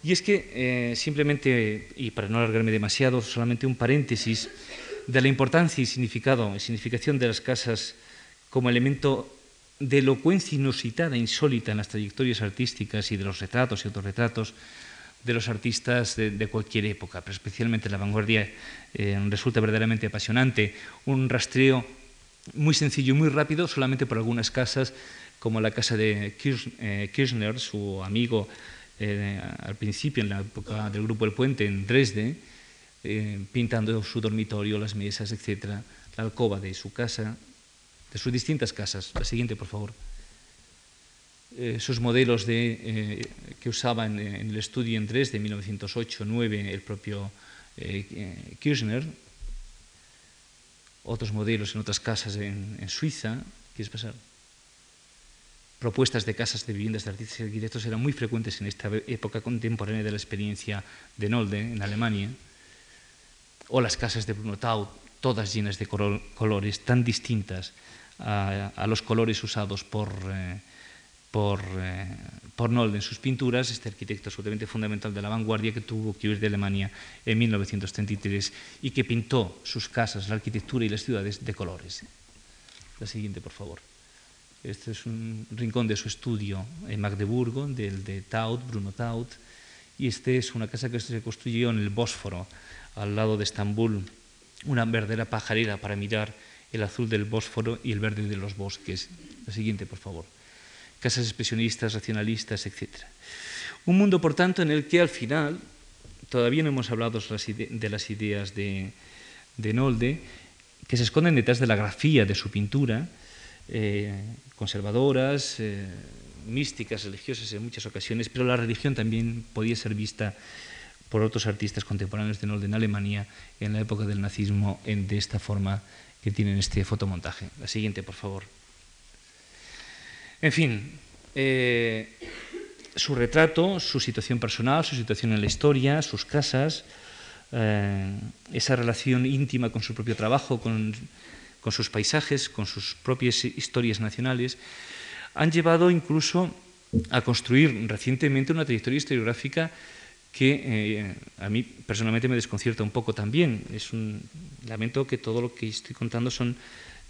Y es que eh, simplemente, y para no alargarme demasiado, solamente un paréntesis de la importancia y significado y significación de las casas como elemento de elocuencia inusitada, insólita en las trayectorias artísticas y de los retratos y autorretratos de los artistas de, cualquier época, pero especialmente la vanguardia, eh, resulta verdaderamente apasionante. Un rastreo muy sencillo y muy rápido, solamente por algunas casas, como la casa de eh, Kirchner, su amigo eh, al principio, en la época del Grupo El Puente, en Dresde, eh, pintando su dormitorio, las mesas, etc., la alcoba de su casa, de sus distintas casas. La siguiente, por favor eh, sus modelos de, eh, que usaba en, en, el estudio en Dresde de 1908-9 el propio eh, Kirchner, otros modelos en otras casas en, en Suiza. ¿Quieres pasar? propuestas de casas de viviendas de artistas y arquitectos eran muy frecuentes en esta época contemporánea de la experiencia de Nolde en Alemania, o las casas de Bruno Taut, todas llenas de colores tan distintas a, los colores usados por, eh, por, eh, por Nolde en sus pinturas, este arquitecto absolutamente fundamental de la vanguardia que tuvo que huir de Alemania en 1933 y que pintó sus casas, la arquitectura y las ciudades de colores. La siguiente, por favor. Este es un rincón de su estudio en Magdeburgo, del de Taut, Bruno Taut, y este es una casa que se construyó en el Bósforo, al lado de Estambul, una verdadera pajarera para mirar el azul del Bósforo y el verde de los bosques. La siguiente, por favor. Casas expresionistas, racionalistas, etc. Un mundo, por tanto, en el que al final, todavía no hemos hablado de las ideas de, de Nolde, que se esconden detrás de la grafía de su pintura, eh, conservadoras, eh, místicas, religiosas en muchas ocasiones, pero la religión también podía ser vista por otros artistas contemporáneos de Nolde en Alemania en la época del nazismo en, de esta forma que tienen este fotomontaje. La siguiente, por favor. En fin, eh, su retrato, su situación personal, su situación en la historia, sus casas, eh, esa relación íntima con su propio trabajo, con, sus paisajes, con sus propias historias nacionales, han llevado incluso a construir recientemente una trayectoria historiográfica que eh, a mí personalmente me desconcierta un poco también. Es un lamento que todo lo que estoy contando son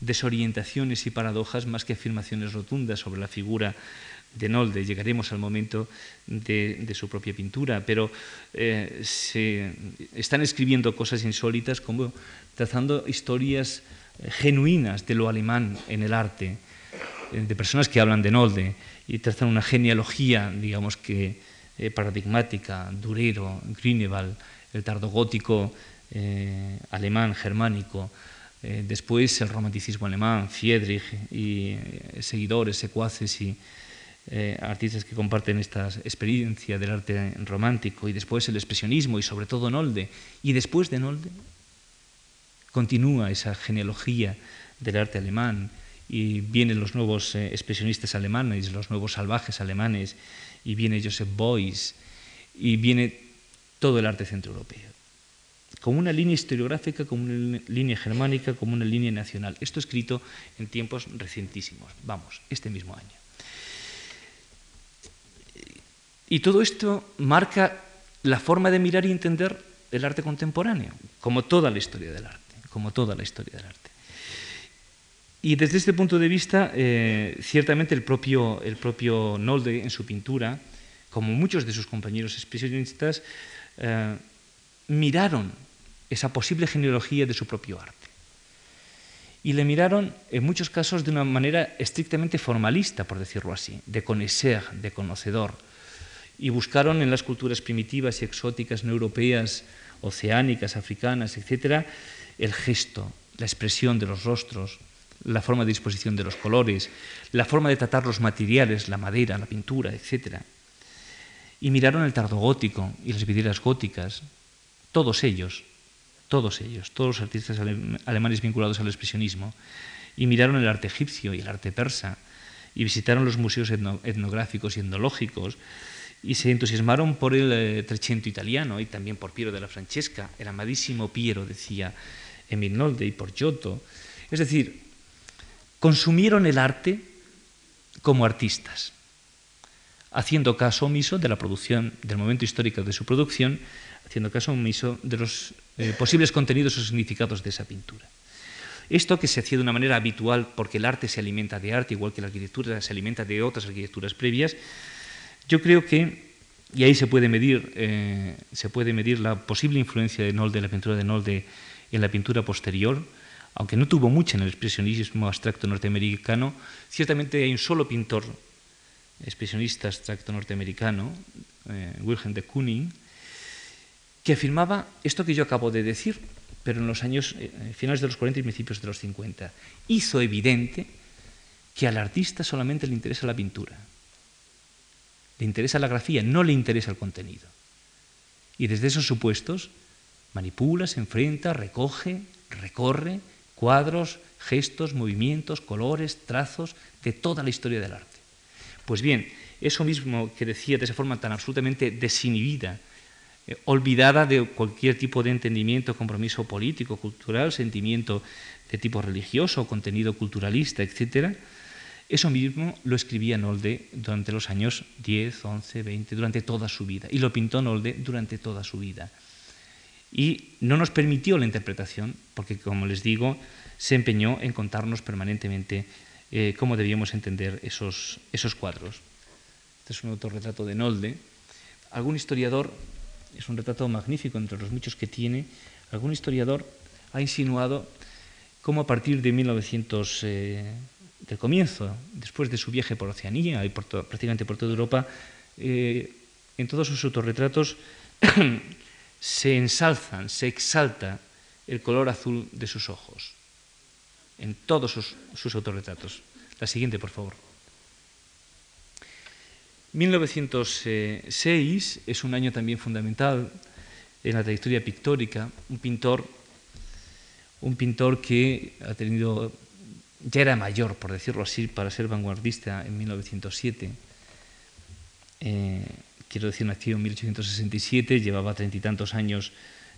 desorientaciones y paradojas más que afirmaciones rotundas sobre la figura de Nolde. Llegaremos al momento de, su propia pintura, pero eh, se están escribiendo cosas insólitas como trazando historias eh, genuinas de lo alemán en el arte, de personas que hablan de Nolde y trazan una genealogía, digamos que eh, paradigmática, Durero, Grünewald, el tardogótico eh, alemán, germánico, eh, después el romanticismo alemán, Friedrich y seguidores, secuaces y artistas que comparten esta experiencia del arte romántico, y después el expresionismo y sobre todo Nolde, y después de Nolde continúa esa genealogía del arte alemán. Y vienen los nuevos expresionistas alemanes, los nuevos salvajes alemanes, y viene Joseph Beuys, y viene todo el arte centroeuropeo. Como una línea historiográfica, como una línea germánica, como una línea nacional. Esto escrito en tiempos recientísimos, vamos, este mismo año. Y todo esto marca la forma de mirar y entender el arte contemporáneo, como toda la historia del arte, como toda la historia del arte. Y desde este punto de vista, eh, ciertamente el propio, el propio Nolde en su pintura, como muchos de sus compañeros expresionistas, eh, miraron esa posible genealogía de su propio arte. Y le miraron en muchos casos de una manera estrictamente formalista, por decirlo así, de conocer, de conocedor. Y buscaron en las culturas primitivas y exóticas no europeas, oceánicas, africanas, etc., el gesto, la expresión de los rostros, la forma de disposición de los colores, la forma de tratar los materiales, la madera, la pintura, etc. Y miraron el tardogótico y las vidrieras góticas, todos ellos, todos ellos, todos los artistas alemanes vinculados al expresionismo, y miraron el arte egipcio y el arte persa, y visitaron los museos etnográficos y etnológicos, y se entusiasmaron por el eh, Trecento italiano y también por Piero de la Francesca, el amadísimo Piero, decía Emil Nolde, y por Giotto. Es decir, consumieron el arte como artistas, haciendo caso omiso de la producción, del momento histórico de su producción, haciendo caso omiso de los eh, posibles contenidos o significados de esa pintura. Esto que se hacía de una manera habitual porque el arte se alimenta de arte, igual que la arquitectura se alimenta de otras arquitecturas previas, yo creo que, y ahí se puede medir, eh, se puede medir la posible influencia de Nolde, la pintura de Nolde en la pintura posterior, aunque no tuvo mucha en el expresionismo abstracto norteamericano, ciertamente hay un solo pintor expresionista abstracto norteamericano, eh, Wilhelm de Kooning, que afirmaba esto que yo acabo de decir, pero en los años eh, finales de los 40 y principios de los 50. Hizo evidente que al artista solamente le interesa la pintura, le interesa la grafía, no le interesa el contenido. Y desde esos supuestos manipula, se enfrenta, recoge, recorre, cuadros, gestos, movimientos, colores, trazos de toda la historia del arte. Pues bien, eso mismo que decía de esa forma tan absolutamente desinhibida, eh, olvidada de cualquier tipo de entendimiento, compromiso político, cultural, sentimiento de tipo religioso, contenido culturalista, etc., eso mismo lo escribía Nolde durante los años 10, 11, 20, durante toda su vida, y lo pintó Nolde durante toda su vida. Y no nos permitió la interpretación, porque, como les digo, se empeñó en contarnos permanentemente eh, cómo debíamos entender esos, esos cuadros. Este es un autorretrato de Nolde. Algún historiador, es un retrato magnífico entre los muchos que tiene, algún historiador ha insinuado cómo a partir de 1900, eh, del comienzo, después de su viaje por Oceanía y por prácticamente por toda Europa, eh, en todos sus autorretratos se ensalzan, se exalta el color azul de sus ojos, en todos sus autorretratos. La siguiente, por favor. 1906 es un año también fundamental en la trayectoria pictórica, un pintor, un pintor que ha tenido, ya era mayor, por decirlo así, para ser vanguardista en 1907. Eh, quiero decir, nació en 1867, llevaba treinta y tantos años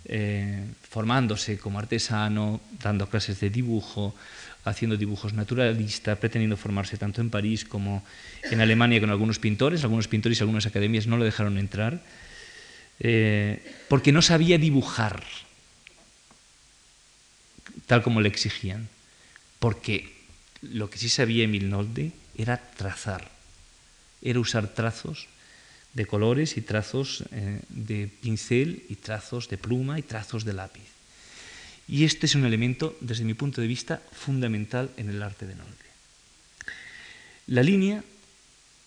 eh, formándose como artesano, dando clases de dibujo, haciendo dibujos naturalistas, pretendiendo formarse tanto en París como en Alemania con algunos pintores. Algunos pintores y algunas academias no lo dejaron entrar eh, porque no sabía dibujar tal como le exigían. Porque lo que sí sabía Emil Nolde era trazar, era usar trazos de colores y trazos eh, de pincel y trazos de pluma y trazos de lápiz. Y este es un elemento, desde mi punto de vista, fundamental en el arte de Nolde. La línea,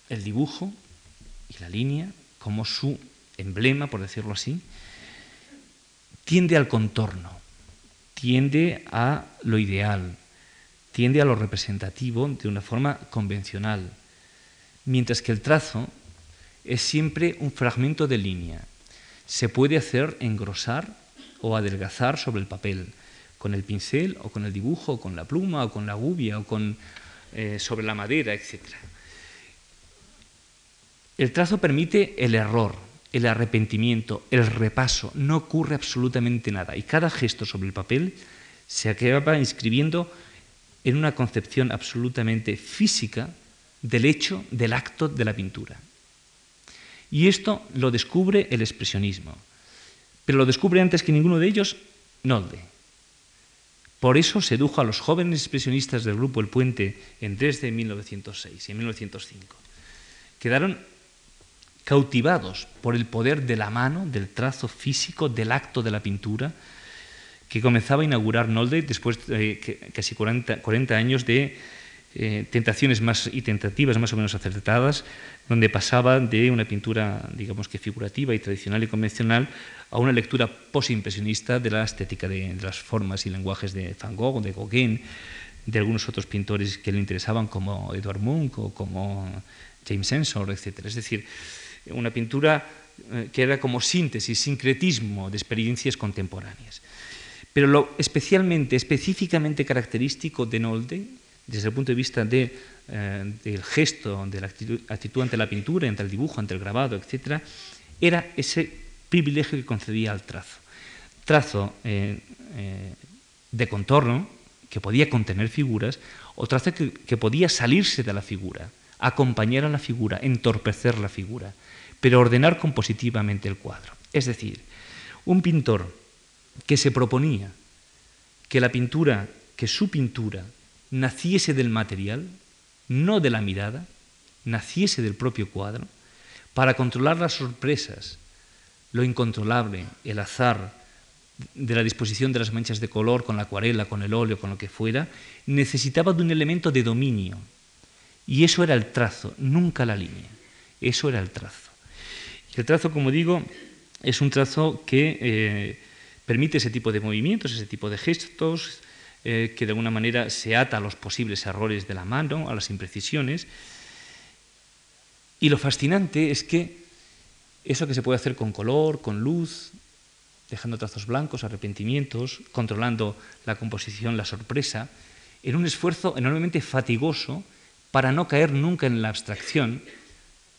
el dibujo y la línea, como su emblema, por decirlo así, tiende al contorno, tiende a lo ideal, tiende a lo representativo de una forma convencional, mientras que el trazo es siempre un fragmento de línea. Se puede hacer engrosar o adelgazar sobre el papel, con el pincel o con el dibujo, o con la pluma o con la gubia o con, eh, sobre la madera, etc. El trazo permite el error, el arrepentimiento, el repaso, no ocurre absolutamente nada y cada gesto sobre el papel se acaba inscribiendo en una concepción absolutamente física del hecho, del acto de la pintura. Y esto lo descubre el expresionismo pero lo descubre antes que ninguno de ellos Nolde. Por eso sedujo a los jóvenes expresionistas del grupo El Puente en Dresde en 1906 y en 1905. Quedaron cautivados por el poder de la mano, del trazo físico, del acto de la pintura, que comenzaba a inaugurar Nolde después de casi 40, 40 años de eh, tentaciones más y tentativas más o menos acertadas, donde pasaba de una pintura, digamos que figurativa y tradicional y convencional, a una lectura posimpresionista de la estética de, las formas y lenguajes de Van Gogh, de Gauguin, de algunos otros pintores que le interesaban, como Edward Munch o como James Ensor, etc. Es decir, una pintura eh, que era como síntesis, sincretismo de experiencias contemporáneas. Pero lo especialmente, específicamente característico de Nolde, desde el punto de vista eh, del gesto, de la actitud, actitud, ante la pintura, ante el dibujo, ante el grabado, etc., era ese privilegio que concedía al trazo. Trazo eh, eh, de contorno, que podía contener figuras, o trazo que, que podía salirse de la figura, acompañar a la figura, entorpecer la figura, pero ordenar compositivamente el cuadro. Es decir, un pintor que se proponía que la pintura, que su pintura naciese del material, no de la mirada, naciese del propio cuadro, para controlar las sorpresas lo incontrolable, el azar de la disposición de las manchas de color con la acuarela, con el óleo, con lo que fuera, necesitaba de un elemento de dominio. Y eso era el trazo, nunca la línea. Eso era el trazo. El trazo, como digo, es un trazo que eh, permite ese tipo de movimientos, ese tipo de gestos, eh, que de alguna manera se ata a los posibles errores de la mano, a las imprecisiones. Y lo fascinante es que eso que se puede hacer con color, con luz, dejando trazos blancos, arrepentimientos, controlando la composición, la sorpresa, en un esfuerzo enormemente fatigoso, para no caer nunca en la abstracción,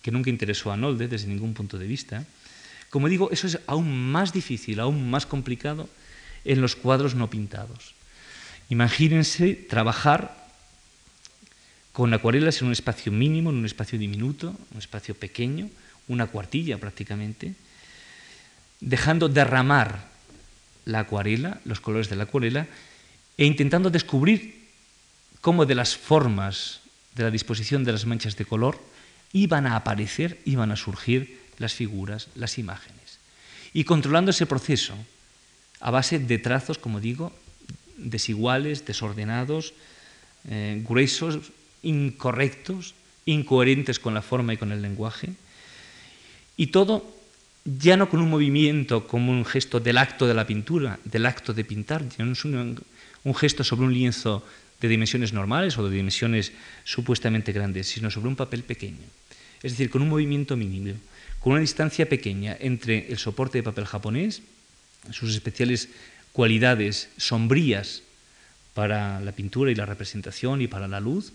que nunca interesó a Nolde desde ningún punto de vista. Como digo, eso es aún más difícil, aún más complicado en los cuadros no pintados. Imagínense trabajar con acuarelas en un espacio mínimo, en un espacio diminuto, un espacio pequeño, una cuartilla prácticamente, dejando derramar la acuarela, los colores de la acuarela, e intentando descubrir cómo de las formas, de la disposición de las manchas de color, iban a aparecer, iban a surgir las figuras, las imágenes. Y controlando ese proceso a base de trazos, como digo, desiguales, desordenados, eh, gruesos, incorrectos, incoherentes con la forma y con el lenguaje. Y todo ya no con un movimiento como un gesto del acto de la pintura, del acto de pintar, ya no es un, un gesto sobre un lienzo de dimensiones normales o de dimensiones supuestamente grandes, sino sobre un papel pequeño. Es decir, con un movimiento mínimo, con una distancia pequeña entre el soporte de papel japonés, sus especiales cualidades sombrías para la pintura y la representación y para la luz,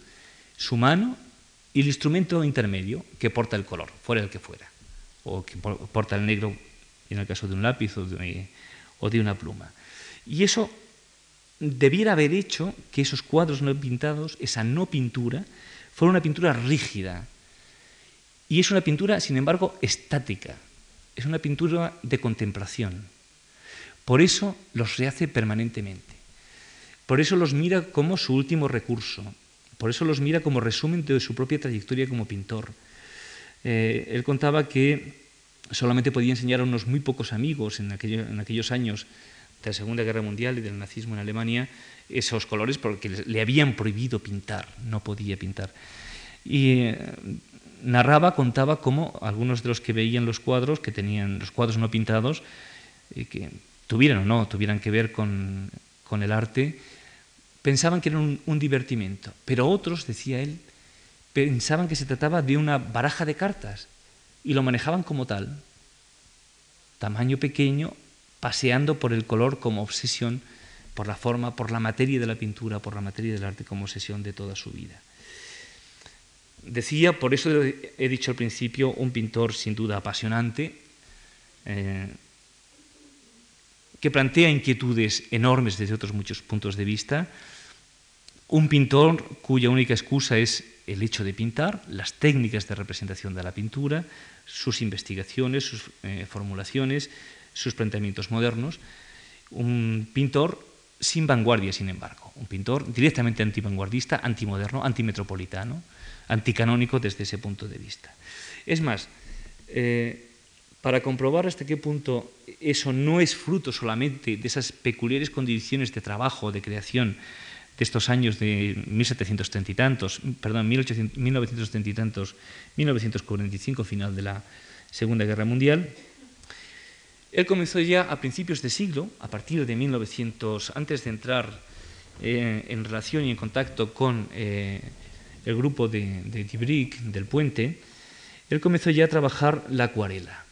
su mano y el instrumento intermedio que porta el color, fuera el que fuera, o que porta el negro en el caso de un lápiz o de, o de una pluma. Y eso debiera haber hecho que esos cuadros no pintados, esa no pintura, fuera una pintura rígida. Y es una pintura, sin embargo, estática. Es una pintura de contemplación. Por eso los rehace permanentemente. Por eso los mira como su último recurso. Por eso los mira como resumen de su propia trayectoria como pintor. Eh, él contaba que solamente podía enseñar a unos muy pocos amigos en, aquellos años de la Segunda Guerra Mundial y del nazismo en Alemania esos colores porque le habían prohibido pintar, no podía pintar. Y eh, narraba, contaba cómo algunos de los que veían los cuadros, que tenían los cuadros no pintados, eh, que tuvieran o no tuvieran que ver con, con el arte, pensaban que era un, un divertimento. Pero otros, decía él, pensaban que se trataba de una baraja de cartas y lo manejaban como tal. Tamaño pequeño, paseando por el color como obsesión, por la forma, por la materia de la pintura, por la materia del arte como obsesión de toda su vida. Decía, por eso he dicho al principio, un pintor sin duda apasionante, eh, que plantea inquietudes enormes desde otros muchos puntos de vista, un pintor cuya única excusa es el hecho de pintar, las técnicas de representación de la pintura, sus investigaciones, sus eh, formulaciones, sus planteamientos modernos. Un pintor sin vanguardia, sin embargo, un pintor directamente antivanguardista, antimoderno, antimetropolitano, anticanónico desde ese punto de vista. Es más, eh, para comprobar hasta qué punto eso no es fruto solamente de esas peculiares condiciones de trabajo, de creación de estos años de 1730 y tantos, perdón, 1930 y tantos, 1945, final de la Segunda Guerra Mundial, él comenzó ya a principios de siglo, a partir de 1900, antes de entrar eh, en relación y en contacto con eh, el grupo de, de del Puente, él comenzó ya a trabajar la acuarela.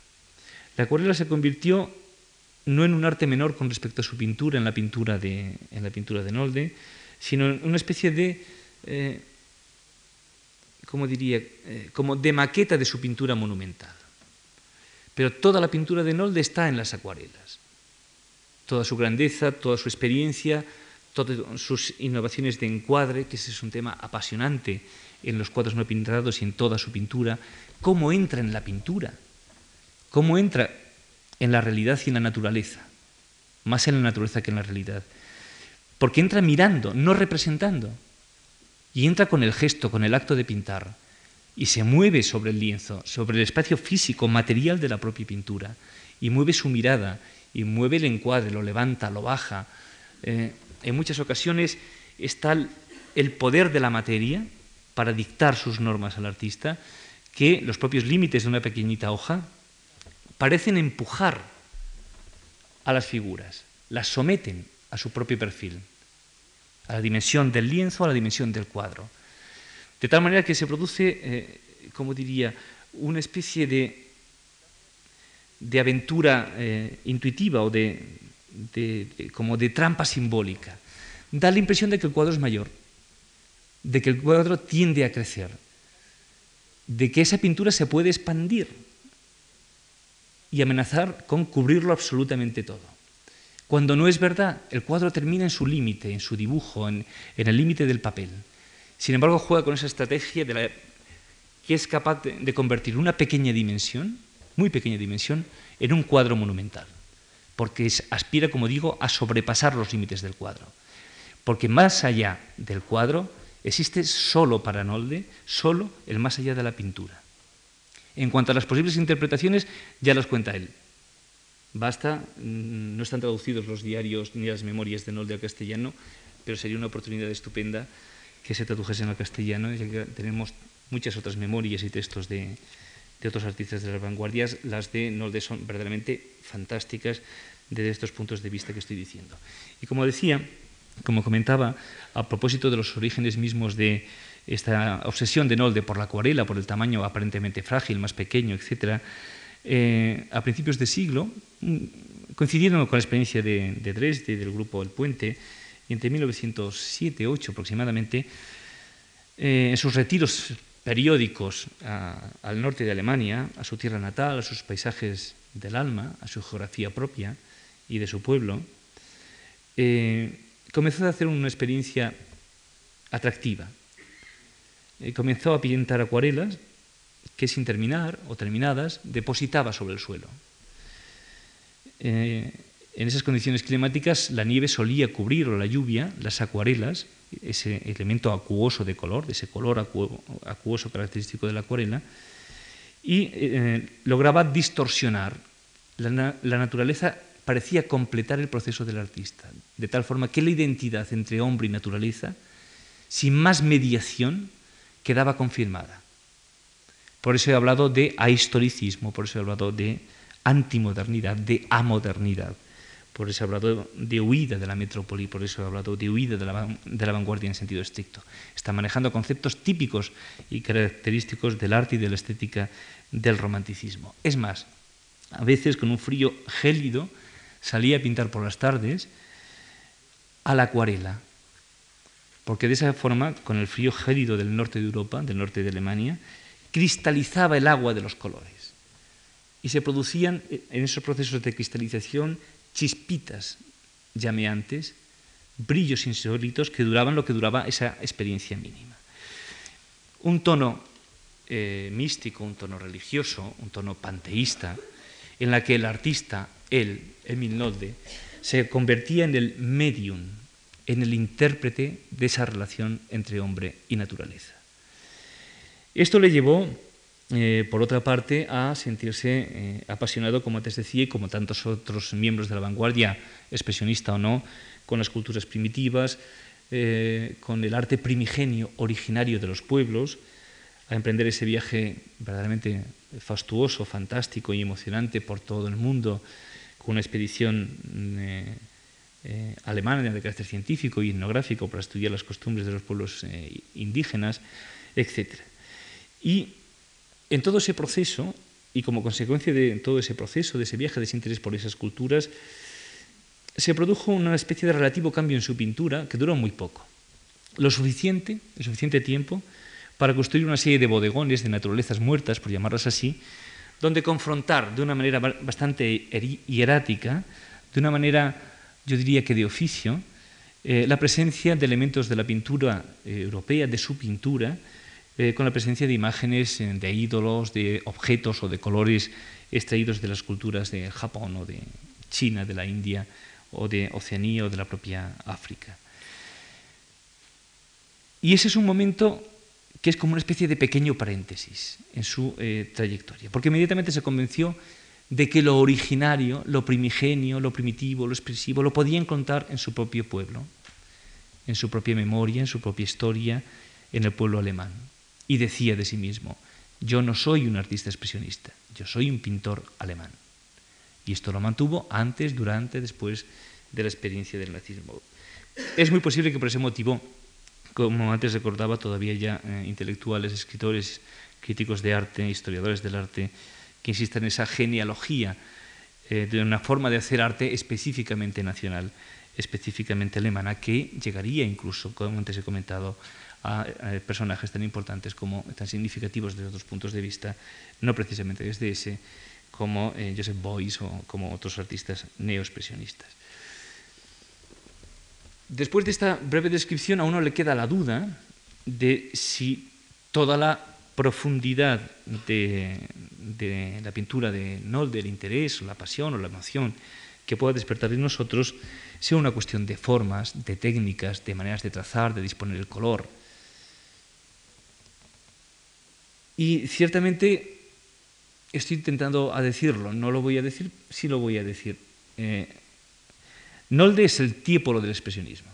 La acuarela se convirtió no en un arte menor con respecto a su pintura, en la pintura de, en la pintura de Nolde, sino en una especie de, eh, ¿cómo diría?, como de maqueta de su pintura monumental. Pero toda la pintura de Nolde está en las acuarelas. Toda su grandeza, toda su experiencia, todas sus innovaciones de encuadre, que ese es un tema apasionante en los cuadros no pintados y en toda su pintura, cómo entra en la pintura, cómo entra en la realidad y en la naturaleza, más en la naturaleza que en la realidad. Porque entra mirando, no representando, y entra con el gesto, con el acto de pintar y se mueve sobre el lienzo, sobre el espacio físico, material de la propia pintura, y mueve su mirada, y mueve el encuadre, lo levanta, lo baja. Eh, en muchas ocasiones está el poder de la materia para dictar sus normas al artista, que los propios límites de una pequeñita hoja parecen empujar a las figuras, las someten a su propio perfil, a la dimensión del lienzo, a la dimensión del cuadro. De tal manera que se produce, eh, como diría, una especie de, de aventura eh, intuitiva o de, como de trampa simbólica. Da la impresión de que el cuadro es mayor, de que el cuadro tiende a crecer, de que esa pintura se puede expandir y amenazar con cubrirlo absolutamente todo. Cuando no es verdad, el cuadro termina en su límite, en su dibujo, en, el límite del papel. Sin embargo, juega con esa estrategia de la, que es capaz de convertir una pequeña dimensión, muy pequeña dimensión, en un cuadro monumental porque aspira, como digo, a sobrepasar los límites del cuadro. Porque más allá del cuadro existe solo para Nolde, solo el más allá de la pintura. En cuanto a las posibles interpretaciones, ya las cuenta él. Basta, mm, no están traducidos los diarios ni las memorias de Nolde al castellano, pero sería una oportunidad estupenda que se tradujesen al castellano, ya que tenemos muchas otras memorias y textos de, de otros artistas de las vanguardias, las de Nolde son verdaderamente fantásticas desde estos puntos de vista que estoy diciendo. Y como decía, como comentaba, a propósito de los orígenes mismos de esta obsesión de Nolde por la acuarela, por el tamaño aparentemente frágil, más pequeño, etc., eh, a principios de siglo, mm, coincidiendo con la experiencia de, de Dresde, del grupo El Puente, y entre 1907-8 aproximadamente, eh, en sus retiros periódicos al norte de Alemania, a su tierra natal, a sus paisajes del alma, a su geografía propia y de su pueblo, eh, comenzó a hacer una experiencia atractiva. Eh, comenzó a pintar acuarelas que sin terminar o terminadas depositaba sobre el suelo. Eh, en esas condiciones climáticas la nieve solía cubrir o la lluvia las acuarelas ese elemento acuoso de color, de ese color acuoso característico de la acuarela, y eh, lograba distorsionar. La, la, naturaleza parecía completar el proceso del artista, de tal forma que la identidad entre hombre y naturaleza, sin más mediación, quedaba confirmada. Por eso he hablado de ahistoricismo, por eso he hablado de antimodernidad, de amodernidad. Por eso he hablado de huida de la metrópoli, por eso he hablado de huida de la, de la, vanguardia en sentido estricto. Está manejando conceptos típicos y característicos del arte y de la estética del romanticismo. Es más, a veces con un frío gélido salía a pintar por las tardes a la acuarela, porque de esa forma, con el frío gélido del norte de Europa, del norte de Alemania, cristalizaba el agua de los colores. Y se producían en esos procesos de cristalización chispitas llameantes, brillos insólitos que duraban lo que duraba esa experiencia mínima. Un tono eh, místico, un tono religioso, un tono panteísta, en la que el artista, él, Emil Nolde, se convertía en el medium, en el intérprete de esa relación entre hombre y naturaleza. Esto le llevó eh, por otra parte, a sentirse eh, apasionado, como antes decía, y como tantos otros miembros de la vanguardia, expresionista o no, con las culturas primitivas, eh, con el arte primigenio originario de los pueblos, a emprender ese viaje verdaderamente fastuoso, fantástico y emocionante por todo el mundo, con una expedición alemana de carácter científico y etnográfico para estudiar las costumbres de los pueblos indígenas, etc. Y en todo ese proceso, y como consecuencia de todo ese proceso, de ese viaje de interés por esas culturas, se produjo una especie de relativo cambio en su pintura que duró muy poco. Lo suficiente, el suficiente tiempo, para construir una serie de bodegones de naturalezas muertas, por llamarlas así, donde confrontar de una manera bastante hierática, de una manera, yo diría que de oficio, eh, la presencia de elementos de la pintura eh, europea, de su pintura, eh, con la presencia de imágenes de ídolos, de objetos o de colores extraídos de las culturas de Japón o de China, de la India o de Oceanía o de la propia África. Y ese es un momento que es como una especie de pequeño paréntesis en su trayectoria, porque inmediatamente se convenció de que lo originario, lo primigenio, lo primitivo, lo expresivo, lo podía encontrar en su propio pueblo, en su propia memoria, en su propia historia, en el pueblo alemán y decía de sí mismo, yo no soy un artista expresionista, yo soy un pintor alemán. Y esto lo mantuvo antes, durante, después de la experiencia del nazismo. Es muy posible que por ese motivo, como antes recordaba, todavía ya eh, intelectuales, escritores, críticos de arte, historiadores del arte, que insistan en esa genealogía eh, de una forma de hacer arte específicamente nacional, específicamente alemana, que llegaría incluso, como antes he comentado, a, personajes tan importantes como, tan significativos desde otros puntos de vista, no precisamente desde ese, como eh, Joseph Beuys o como otros artistas neoexpresionistas. Después de esta breve descripción, a uno le queda la duda de si toda la profundidad de, la pintura de Nolde, el interés, la pasión o la emoción que pueda despertar en nosotros, sea una cuestión de formas, de técnicas, de maneras de trazar, de disponer el color. Y ciertamente estoy intentando a decirlo, no lo voy a decir, sí lo voy a decir. Eh, Nolde es el tiepolo del expresionismo,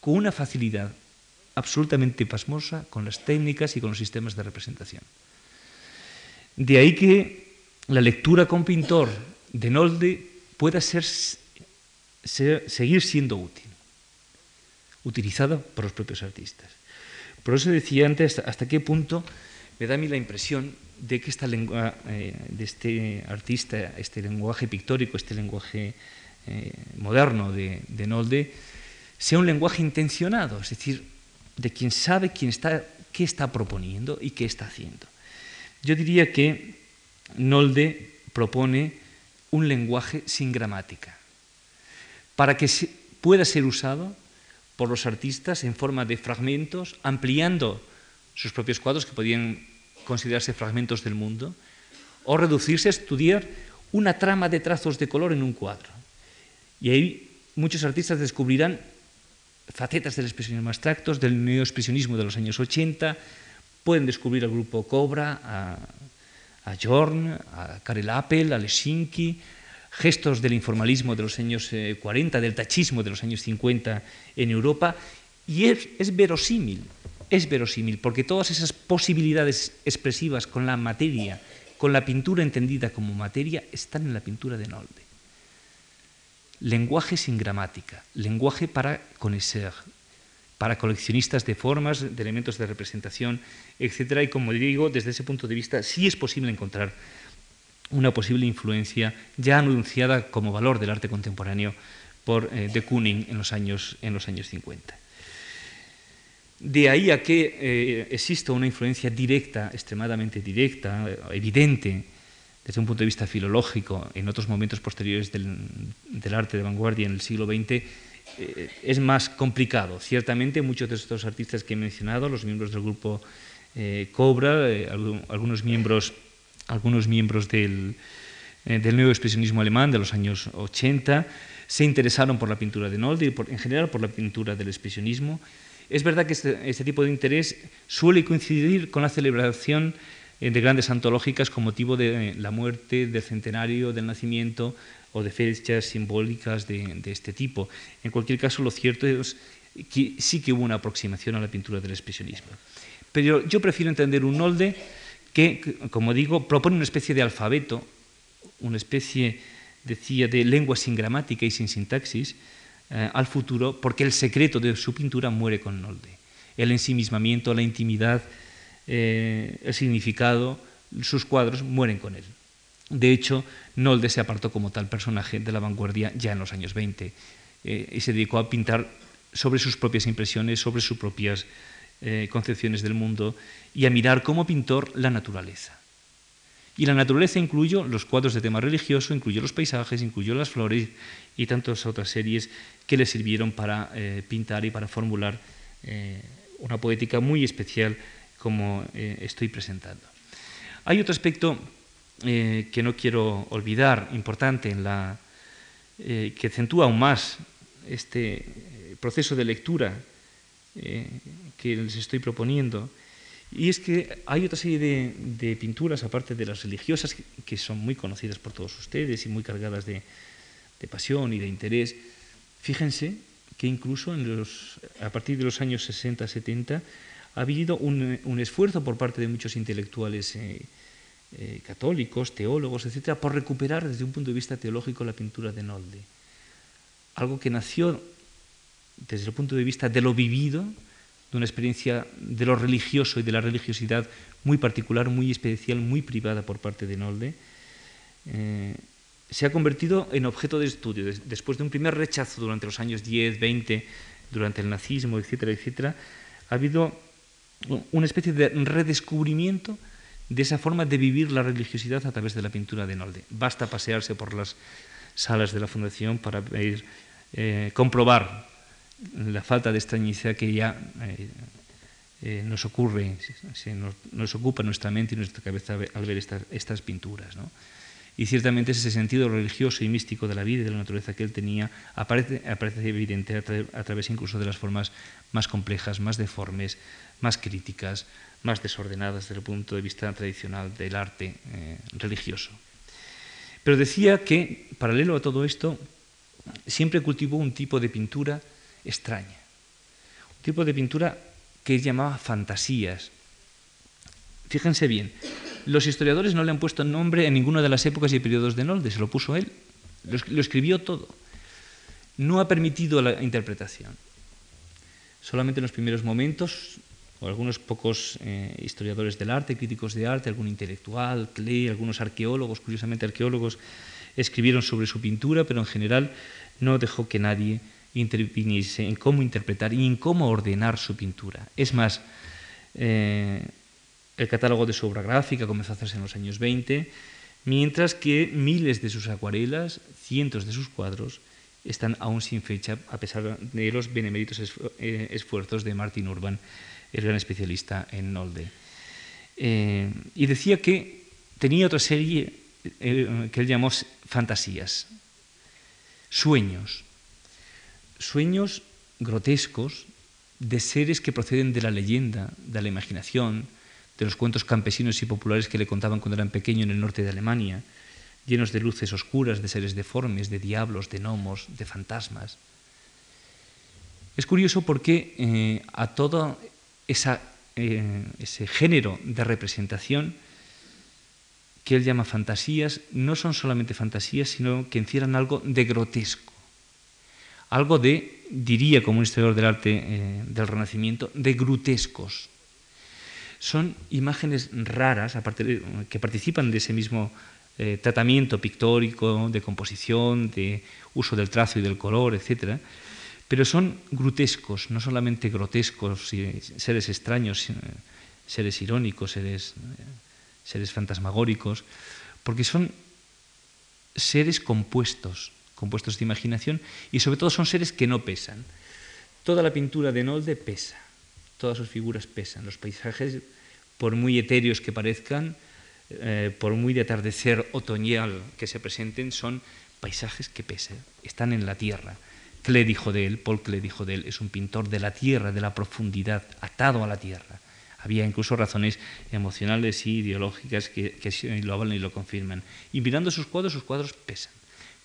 con una facilidad absolutamente pasmosa con las técnicas y con los sistemas de representación. De ahí que la lectura con pintor de Nolde pueda ser, seguir siendo útil, utilizada por los propios artistas. Por eso decía antes hasta, qué punto me da a mí la impresión de que esta lengua eh, de este artista, este lenguaje pictórico, este lenguaje eh, moderno de, Nolde sea un lenguaje intencionado, es decir, de quien sabe quién está, qué está proponiendo y qué está haciendo. Yo diría que Nolde propone un lenguaje sin gramática, para que pueda ser usado por los artistas en forma de fragmentos, ampliando sus propios cuadros, que podían considerarse fragmentos del mundo, o reducirse a estudiar una trama de trazos de color en un cuadro. Y ahí muchos artistas descubrirán facetas del expresionismo abstractos, del neoexpresionismo de los años 80, pueden descubrir al grupo Cobra, a, a Jorn, a Karel Appel, a Lesinki, gestos del informalismo de los años 40, eh, del tachismo de los años 50 en Europa, y es, es verosímil, es verosímil, porque todas esas posibilidades expresivas con la materia, con la pintura entendida como materia, están en la pintura de Nolde lenguaje sin gramática, lenguaje para conocer, para coleccionistas de formas, de elementos de representación, etc. Y como digo, desde ese punto de vista sí es posible encontrar una posible influencia ya anunciada como valor del arte contemporáneo por eh, de Kooning en los años, en los años 50. De ahí a que eh, exista una influencia directa, extremadamente directa, evidente, desde un punto de vista filológico, en otros momentos posteriores del, arte de vanguardia en el siglo XX, eh, es más complicado. Ciertamente muchos de estos artistas que he mencionado, los miembros del grupo eh, Cobra, eh, algunos miembros, algunos miembros del, del nuevo expresionismo alemán de los años 80, se interesaron por la pintura de Nolde y en general por la pintura del expresionismo. Es verdad que este, este tipo de interés suele coincidir con la celebración eh, de grandes antológicas con motivo de la muerte, del centenario, del nacimiento o de fechas simbólicas de, este tipo. En cualquier caso, lo cierto es que sí que hubo una aproximación a la pintura del expresionismo. Pero yo prefiero entender un Nolde que, como digo, propone una especie de alfabeto, una especie, decía, de lengua sin gramática y sin sintaxis eh, al futuro, porque el secreto de su pintura muere con Nolde. El ensimismamiento, la intimidad, eh, el significado, sus cuadros mueren con él. De hecho, Nolde se apartó como tal personaje de la vanguardia ya en los años 20 eh, y se dedicó a pintar sobre sus propias impresiones, sobre sus propias eh, concepciones del mundo y a mirar como pintor la naturaleza. Y la naturaleza incluyó los cuadros de tema religioso, incluyó los paisajes, incluyó las flores y tantas otras series que le sirvieron para pintar y para formular una poética muy especial como eh, estoy presentando. Hay otro aspecto eh, que no quiero olvidar, importante, en la, eh, que acentúa aún más este proceso de lectura que les estoy proponiendo, y es que hay otra serie de, pinturas, aparte de las religiosas, que, son muy conocidas por todos ustedes y muy cargadas de, de pasión y de interés. Fíjense que incluso en los, a partir de los años 60-70 ha habido un, esfuerzo por parte de muchos intelectuales eh, eh, católicos, teólogos, etcétera, por recuperar desde un punto de vista teológico la pintura de Nolde. Algo que nació desde el punto de vista de lo vivido, de una experiencia de lo religioso y de la religiosidad muy particular, muy especial, muy privada por parte de Nolde, eh, se ha convertido en objeto de estudio. Después de un primer rechazo durante los años 10, 20, durante el nazismo, etcétera, etcétera, ha habido una especie de redescubrimiento de esa forma de vivir la religiosidad a través de la pintura de Nolde. Basta pasearse por las salas de la Fundación para ver, eh, comprobar la falta de extrañeza que ya eh, eh, nos ocurre, se nos, nos, ocupa nuestra mente y nuestra cabeza al ver estas, estas pinturas. ¿no? Y ciertamente ese sentido religioso y místico de la vida y de la naturaleza que él tenía aparece, aparece evidente a, tra a través incluso de las formas más complejas, más deformes, más críticas, más desordenadas desde el punto de vista tradicional del arte eh, religioso. Pero decía que, paralelo a todo esto, siempre cultivó un tipo de pintura extraña, un tipo de pintura que él llamaba fantasías. Fíjense bien, los historiadores no le han puesto nombre en ninguna de las épocas y periodos de Nolde, se lo puso él, lo, lo escribió todo. No ha permitido la interpretación. Solamente en los primeros momentos, o algunos pocos eh, historiadores del arte, críticos de arte, algún intelectual, Klee, algunos arqueólogos, curiosamente arqueólogos, escribieron sobre su pintura, pero en general no dejó que nadie interviniese en cómo interpretar y en cómo ordenar su pintura. Es más, eh, el catálogo de su obra gráfica comenzó a hacerse en los años 20, mientras que miles de sus acuarelas, cientos de sus cuadros, están aún sin fecha, a pesar de los beneméritos eh, esfuerzos de Martin Urban, el gran especialista en Nolde. Eh, y decía que tenía otra serie eh, que él llamó fantasías, sueños, sueños grotescos de seres que proceden de la leyenda, de la imaginación, de los cuentos campesinos y populares que le contaban cuando eran pequeño en el norte de Alemania, llenos de luces oscuras, de seres deformes, de diablos, de gnomos, de fantasmas. Es curioso porque eh, a todo esa, eh, ese género de representación que él llama fantasías, no son solamente fantasías, sino que encierran algo de grotesco, algo de, diría como un historiador del arte eh, del Renacimiento, de grotescos. Son imágenes raras que participan de ese mismo eh, tratamiento pictórico, de composición, de uso del trazo y del color, etcétera, pero son grotescos, no solamente grotescos, seres extraños, seres irónicos, seres, seres fantasmagóricos, porque son seres compuestos, compuestos de imaginación, y sobre todo son seres que no pesan. Toda la pintura de Nolde pesa, todas sus figuras pesan, los paisajes, por muy etéreos que parezcan, eh, por muy de atardecer otoñal que se presenten, son paisajes que pesan, están en la tierra. Klee dijo de él, Paul Klee dijo de él, es un pintor de la tierra, de la profundidad, atado a la tierra. Había incluso razones emocionales y ideológicas que, lo hablan y lo confirman. Y mirando sus cuadros, sus cuadros pesan.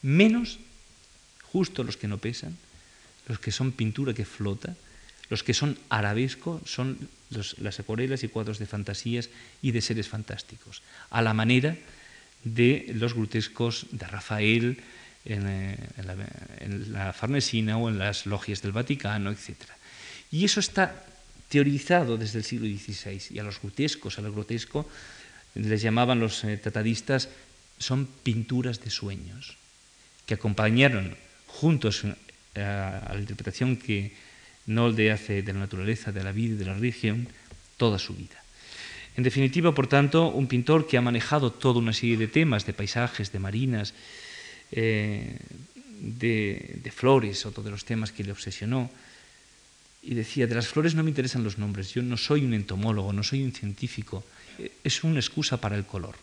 Menos, justo los que no pesan, los que son pintura que flota, los que son arabesco, son las acuarelas y cuadros de fantasías y de seres fantásticos, a la manera de los grotescos de Rafael, eh, en, la, Farnesina o en las logias del Vaticano, etc. Y eso está teorizado desde el siglo XVI y a los grotescos, a lo grotesco, les llamaban los eh, tratadistas, son pinturas de sueños, que acompañaron juntos eh, a, la interpretación que Nolde hace de la naturaleza, de la vida y de la religión, toda su vida. En definitiva, por tanto, un pintor que ha manejado toda una serie de temas, de paisajes, de marinas, eh, de, flores, otro de los temas que le obsesionó, y decía, de las flores no me interesan los nombres, yo no soy un entomólogo, no soy un científico, eh, es una excusa para el color,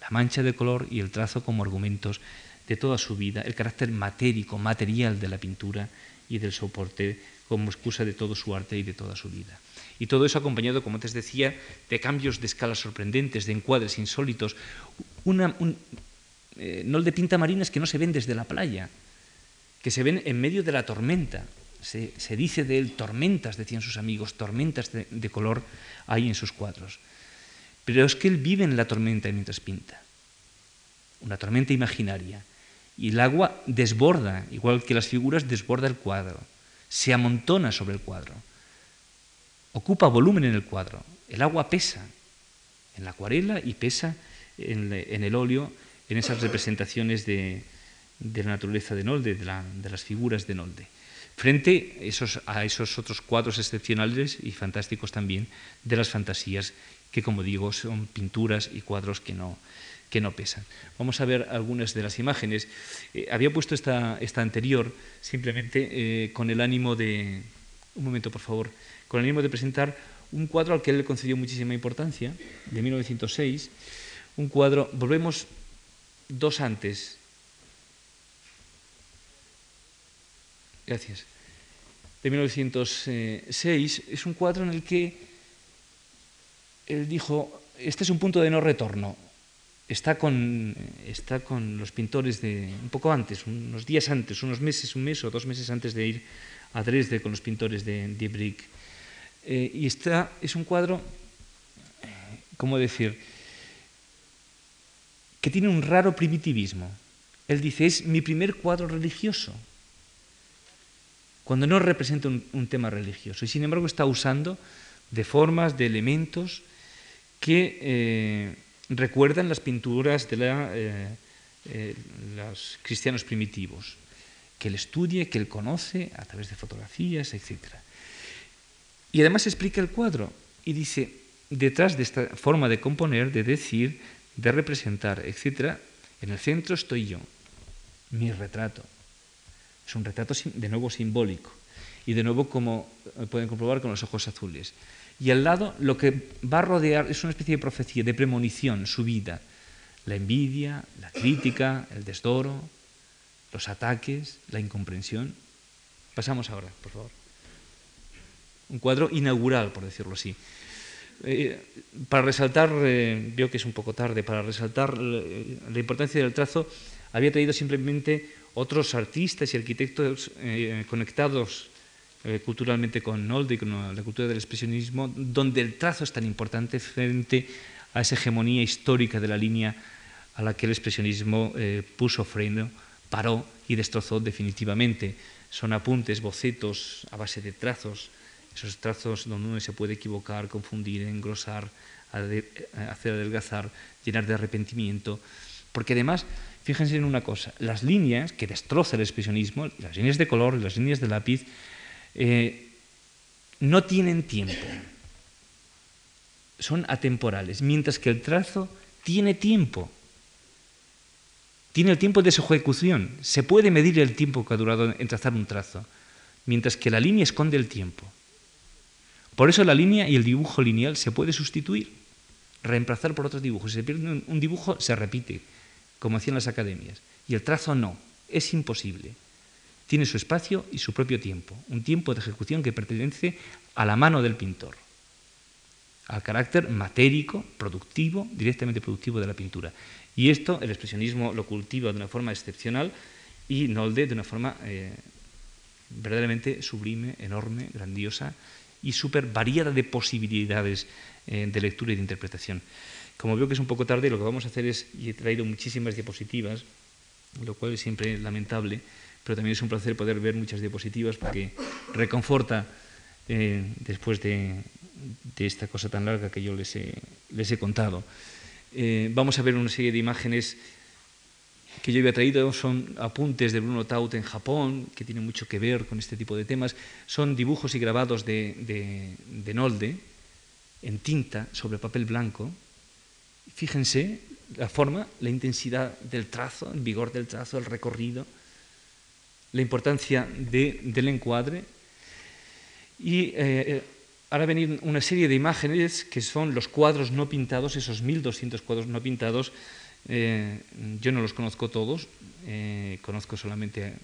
la mancha de color y el trazo como argumentos de toda su vida, el carácter matérico, material de la pintura y del soporte como excusa de todo su arte y de toda su vida. Y todo eso acompañado, como antes decía, de cambios de escala sorprendentes, de encuadres insólitos, una, un, eh, no el de pinta marinas que no se ven desde la playa, que se ven en medio de la tormenta. Se, dice de él tormentas, decían sus amigos, tormentas de, color hay en sus cuadros. Pero es que él vive en la tormenta mientras pinta, una tormenta imaginaria. Y el agua desborda, igual que las figuras, desborda el cuadro, se amontona sobre el cuadro, ocupa volumen en el cuadro. El agua pesa en la acuarela y pesa en el óleo en esas representaciones de, la naturaleza de Nolde, de, las figuras de Nolde. frente a esos otros cuadros excepcionales y fantásticos también de las fantasías, que como digo son pinturas y cuadros que no, que no pesan. Vamos a ver algunas de las imágenes. Eh, había puesto esta, esta anterior simplemente eh, con el ánimo de... Un momento, por favor. Con el ánimo de presentar un cuadro al que él le concedió muchísima importancia, de 1906. Un cuadro, volvemos dos antes. Gracias. De 1906. Es un cuadro en el que él dijo, este es un punto de no retorno está con, está con los pintores de un poco antes, unos días antes, unos meses, un mes o dos meses antes de ir a Dresde con los pintores de Die eh, y está, es un cuadro, ¿cómo decir?, que tiene un raro primitivismo. Él dice, es mi primer cuadro religioso, cuando no representa un, tema religioso. Y sin embargo está usando de formas, de elementos que... Eh, recuerdan las pinturas de eh, eh, los cristianos primitivos, que él estudie, que él conoce a través de fotografías, etc. Y además explica el cuadro y dice, detrás de esta forma de componer, de decir, de representar, etc., en el centro estoy yo, mi retrato. Es un retrato de nuevo simbólico y de nuevo, como pueden comprobar, con los ojos azules. Y al lado lo que va a rodear es una especie de profecía, de premonición, su vida. La envidia, la crítica, el desdoro, los ataques, la incomprensión. Pasamos ahora, por favor. Un cuadro inaugural, por decirlo así. Eh, para resaltar, eh, que es un poco tarde, para resaltar eh, la importancia del trazo, había traído simplemente otros artistas y arquitectos conectados eh, culturalmente con Nolde con la cultura del expresionismo, donde el trazo es tan importante frente a esa hegemonía histórica de la línea a la que el expresionismo eh, puso freno, paró y destrozó definitivamente. Son apuntes, bocetos a base de trazos, esos trazos donde uno se puede equivocar, confundir, engrosar, hacer adelgazar, llenar de arrepentimiento, porque además, fíjense en una cosa, las líneas que destroza el expresionismo, las líneas de color, las líneas de lápiz, eh, no tienen tiempo, son atemporales, mientras que el trazo tiene tiempo, tiene el tiempo de su ejecución, se puede medir el tiempo que ha durado en trazar un trazo, mientras que la línea esconde el tiempo. Por eso la línea y el dibujo lineal se puede sustituir, reemplazar por otros dibujos. Si se pierde un dibujo, se repite, como hacían las academias, y el trazo no, es imposible tiene su espacio y su propio tiempo, un tiempo de ejecución que pertenece a la mano del pintor, al carácter matérico, productivo, directamente productivo de la pintura. Y esto el expresionismo lo cultiva de una forma excepcional y Nolde de una forma eh, verdaderamente sublime, enorme, grandiosa y súper variada de posibilidades eh, de lectura y de interpretación. Como veo que es un poco tarde, lo que vamos a hacer es, y he traído muchísimas diapositivas, lo cual es siempre lamentable, pero también es un placer poder ver muchas diapositivas porque reconforta eh, después de, esta cosa tan larga que yo les he, les he contado. Eh, vamos a ver una serie de imágenes que yo había traído, son apuntes de Bruno Taut en Japón, que tienen mucho que ver con este tipo de temas. Son dibujos y grabados de, de, de Nolde en tinta sobre papel blanco. Fíjense la forma, la intensidad del trazo, el vigor del trazo, el recorrido la importancia del encuadre. Y eh, ahora venir una serie de imágenes que son los cuadros no pintados, esos 1200 cuadros no pintados. Eh, yo no los conozco todos, eh, conozco solamente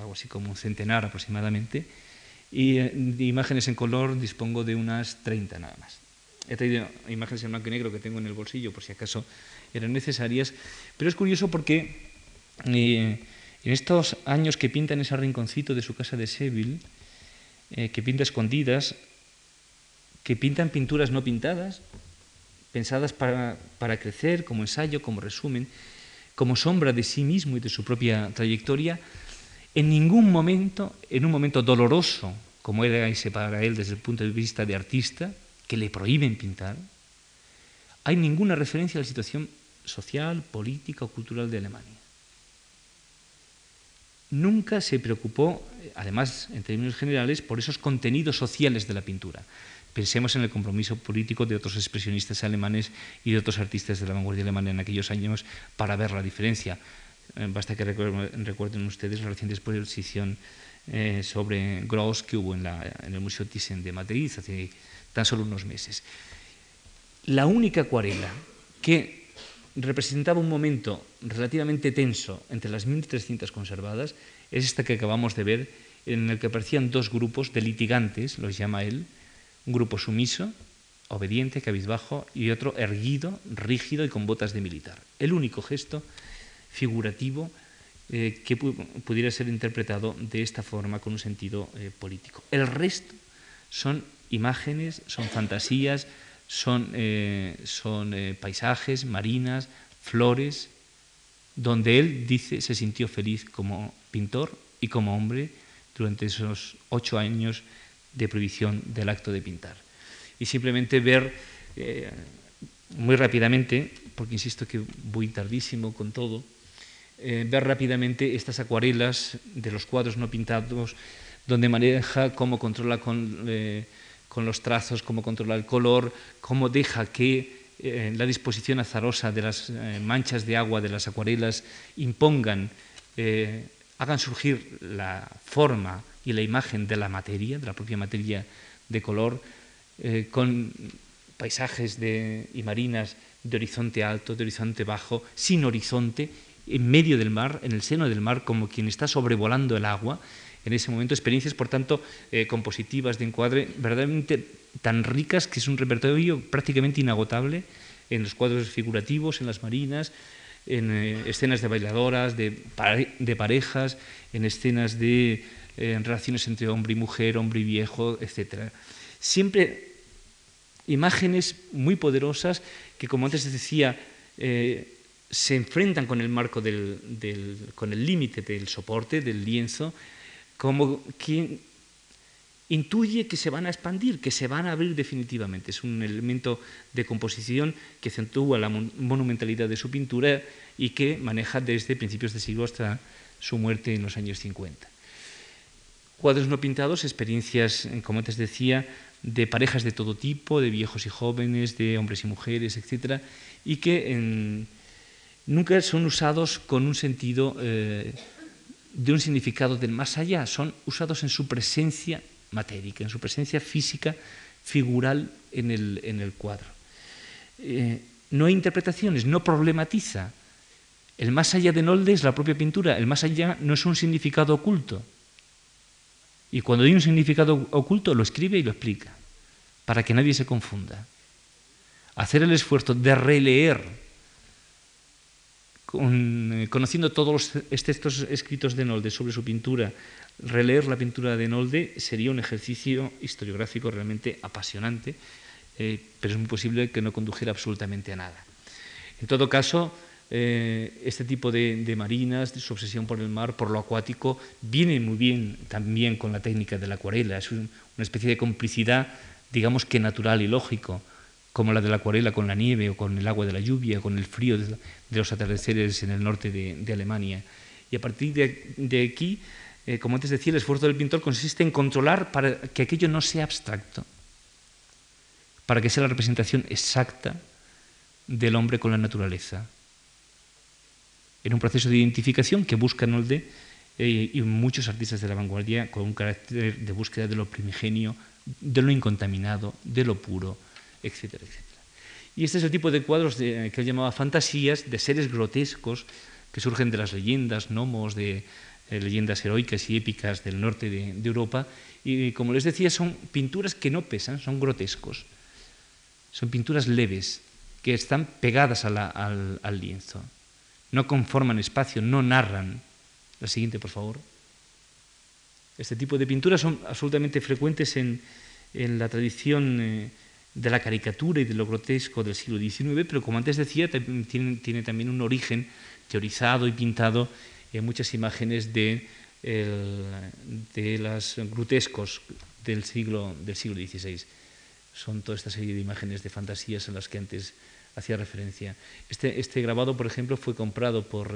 algo así como un centenar aproximadamente. Y de imágenes en color dispongo de unas 30 nada más. He traído imágenes en blanco y negro que tengo en el bolsillo por si acaso eran necesarias, pero es curioso porque en estos años que pinta en ese rinconcito de su casa de Seville, eh, que pinta escondidas, que pintan pinturas no pintadas, pensadas para, para crecer, como ensayo, como resumen, como sombra de sí mismo y de su propia trayectoria, en ningún momento, en un momento doloroso, como era ese para él desde el punto de vista de artista, que le prohíben pintar, hay ninguna referencia a la situación social, política o cultural de Alemania nunca se preocupó, además en términos generales, por esos contenidos sociales de la pintura. Pensemos en el compromiso político de otros expresionistas alemanes y de otros artistas de la vanguardia alemana en aquellos años para ver la diferencia. Eh, basta que recuerden ustedes la reciente exposición eh, sobre Gross que hubo en, el Museo Thyssen de Madrid hace tan solo unos meses. La única acuarela que representaba un momento relativamente tenso entre las 1.300 conservadas es esta que acabamos de ver, en el que aparecían dos grupos de litigantes, los llama él, un grupo sumiso, obediente, cabizbajo, y otro erguido, rígido y con botas de militar. El único gesto figurativo eh, que pudiera ser interpretado de esta forma con un sentido eh, político. El resto son imágenes, son fantasías, son, eh, son paisajes, marinas, flores, donde él dice se sintió feliz como pintor y como hombre durante esos ocho años de prohibición del acto de pintar. Y simplemente ver eh, muy rápidamente, porque insisto que voy tardísimo con todo, eh, ver rápidamente estas acuarelas de los cuadros no pintados, donde maneja cómo controla con, eh, con los trazos, cómo controla el color, cómo deja que la disposición azarosa de las manchas de agua de las acuarelas impongan, hagan surgir la forma y la imagen de la materia, de la propia materia de color, eh, con paisajes de, y marinas de horizonte alto, de horizonte bajo, sin horizonte, en medio del mar, en el seno del mar, como quien está sobrevolando el agua. En ese momento, experiencias, por tanto, eh, compositivas de encuadre verdaderamente tan ricas que es un repertorio prácticamente inagotable en los cuadros figurativos, en las marinas, en eh, escenas de bailadoras, de, de parejas, en escenas de en relaciones entre hombre y mujer, hombre y viejo, etc. Siempre imágenes muy poderosas que, como antes decía, eh, se enfrentan con el marco del, con el límite del soporte, del lienzo, como quien intuye que se van a expandir, que se van a abrir definitivamente. Es un elemento de composición que acentúa la monumentalidad de su pintura y que maneja desde principios de siglo hasta su muerte en los años 50 cuadros no pintados, experiencias, eh, como antes decía, de parejas de todo tipo, de viejos y jóvenes, de hombres y mujeres, etc., y que nunca son usados con un sentido eh, de un significado del más allá, son usados en su presencia matérica, en su presencia física, figural en el, cuadro. Eh, no hay interpretaciones, no problematiza. El más allá de Nolde es la propia pintura, el más allá no es un significado oculto, y cuando hay un significado oculto, lo escribe y lo explica, para que nadie se confunda. Hacer el esfuerzo de releer, eh, conociendo todos los textos escritos de Nolde sobre su pintura, releer la pintura de Nolde sería un ejercicio historiográfico realmente apasionante, eh, pero es muy posible que no condujera absolutamente a nada. En todo caso, eh, este tipo de, marinas, su obsesión por el mar, por lo acuático, viene muy bien también con la técnica de la acuarela. Es una especie de complicidad, digamos que natural y lógico, como la de la acuarela con la nieve o con el agua de la lluvia, con el frío de, los atardeceres en el norte de, Alemania. Y a partir de, aquí, eh, como antes decía, el esfuerzo del pintor consiste en controlar para que aquello no sea abstracto, para que sea la representación exacta del hombre con la naturaleza en un proceso de identificación que busca Nolde eh, y muchos artistas de la vanguardia con un carácter de búsqueda de lo primigenio, de lo incontaminado, de lo puro, etcétera, etcétera. Y este es el tipo de cuadros que él llamaba fantasías, de seres grotescos que surgen de las leyendas, gnomos, de eh, leyendas heroicas y épicas del norte de, Europa. Y como les decía, son pinturas que no pesan, son grotescos. Son pinturas leves, que están pegadas al lienzo no conforman espacio, no narran. La siguiente, por favor. Este tipo de pinturas son absolutamente frecuentes en, la tradición eh, de la caricatura y de lo grotesco del siglo XIX, pero como antes decía, tiene, también un origen teorizado y pintado en muchas imágenes de, de los grotescos del siglo, del siglo XVI. Son toda esta serie de imágenes de fantasías en las que antes hacía referencia. Este, este, grabado, por ejemplo, fue comprado por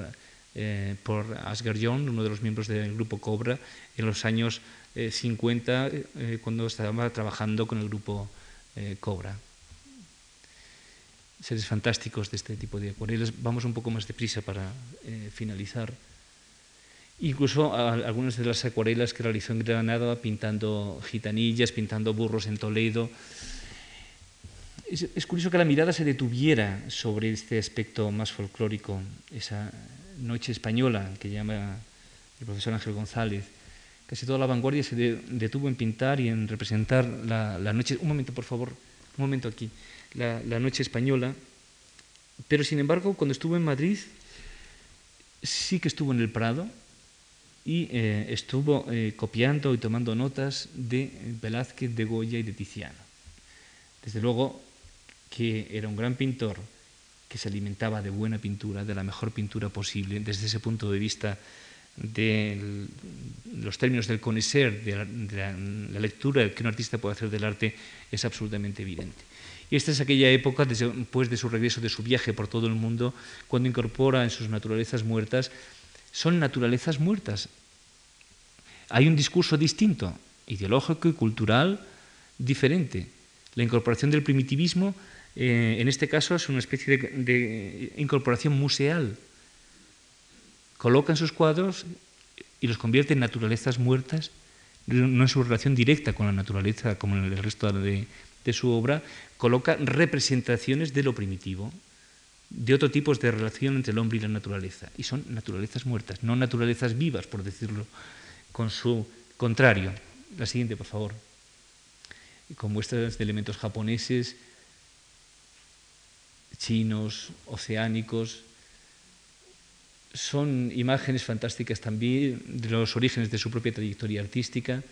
eh, por Asger John, uno de los miembros del grupo Cobra, en los años 50, cuando estaba trabajando con el grupo Cobra. Seres fantásticos de este tipo de acuarelas. Vamos un poco más deprisa para finalizar. Incluso algunas de las acuarelas que realizó en Granada, pintando gitanillas, pintando burros en Toledo. Es, curioso que la mirada se detuviera sobre este aspecto más folclórico, esa noche española que llama el profesor Ángel González. Casi toda la vanguardia se detuvo en pintar y en representar la, noche. Un momento, por favor, un momento aquí. La, la noche española. Pero sin embargo, cuando estuvo en Madrid, sí que estuvo en el Prado, y eh, estuvo eh, copiando y tomando notas de Velázquez, de Goya y de Tiziano. Desde luego que era un gran pintor que se alimentaba de buena pintura, de la mejor pintura posible, desde ese punto de vista de los términos del conocer, de, la, la, lectura que un artista puede hacer del arte, es absolutamente evidente. Y esta es aquella época, después de su regreso, de su viaje por todo el mundo, cuando incorpora en sus naturalezas muertas son naturalezas muertas. Hay un discurso distinto, ideológico y cultural diferente. La incorporación del primitivismo, eh, en este caso, es una especie de, incorporación museal. Coloca en sus cuadros y los convierte en naturalezas muertas, no en su relación directa con la naturaleza como en el resto de su obra, coloca representaciones de lo primitivo, de otro tipo de relación entre el hombre y la naturaleza. Y son naturalezas muertas, no naturalezas vivas, por decirlo con su contrario. La siguiente, por favor. Con muestras de elementos japoneses, chinos, oceánicos. Son imágenes fantásticas también de los orígenes de su propia trayectoria artística,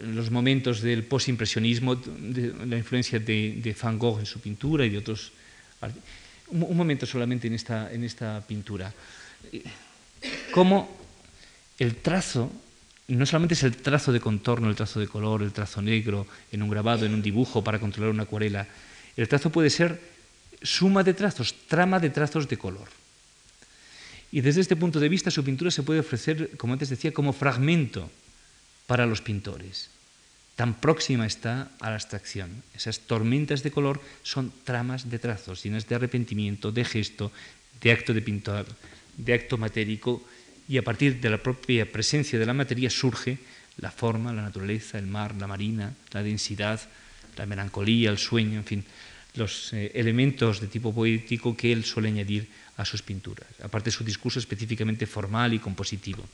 los momentos del postimpresionismo, de la influencia de, de Van Gogh en su pintura y de otros un, momento solamente en esta, en esta pintura. Cómo el trazo no solamente es el trazo de contorno, el trazo de color, el trazo negro, en un grabado, en un dibujo para controlar una acuarela. El trazo puede ser suma de trazos, trama de trazos de color. Y desde este punto de vista su pintura se puede ofrecer, como antes decía, como fragmento para los pintores tan próxima está a la abstracción. Esas tormentas de color son tramas de trazos, llenas de arrepentimiento, de gesto, de acto de pintar, de acto matérico, y a partir de la propia presencia de la materia surge la forma, la naturaleza, el mar, la marina, la densidad, la melancolía, el sueño, en fin, los eh, elementos de tipo poético que él suele añadir a sus pinturas, aparte de su discurso específicamente formal y compositivo.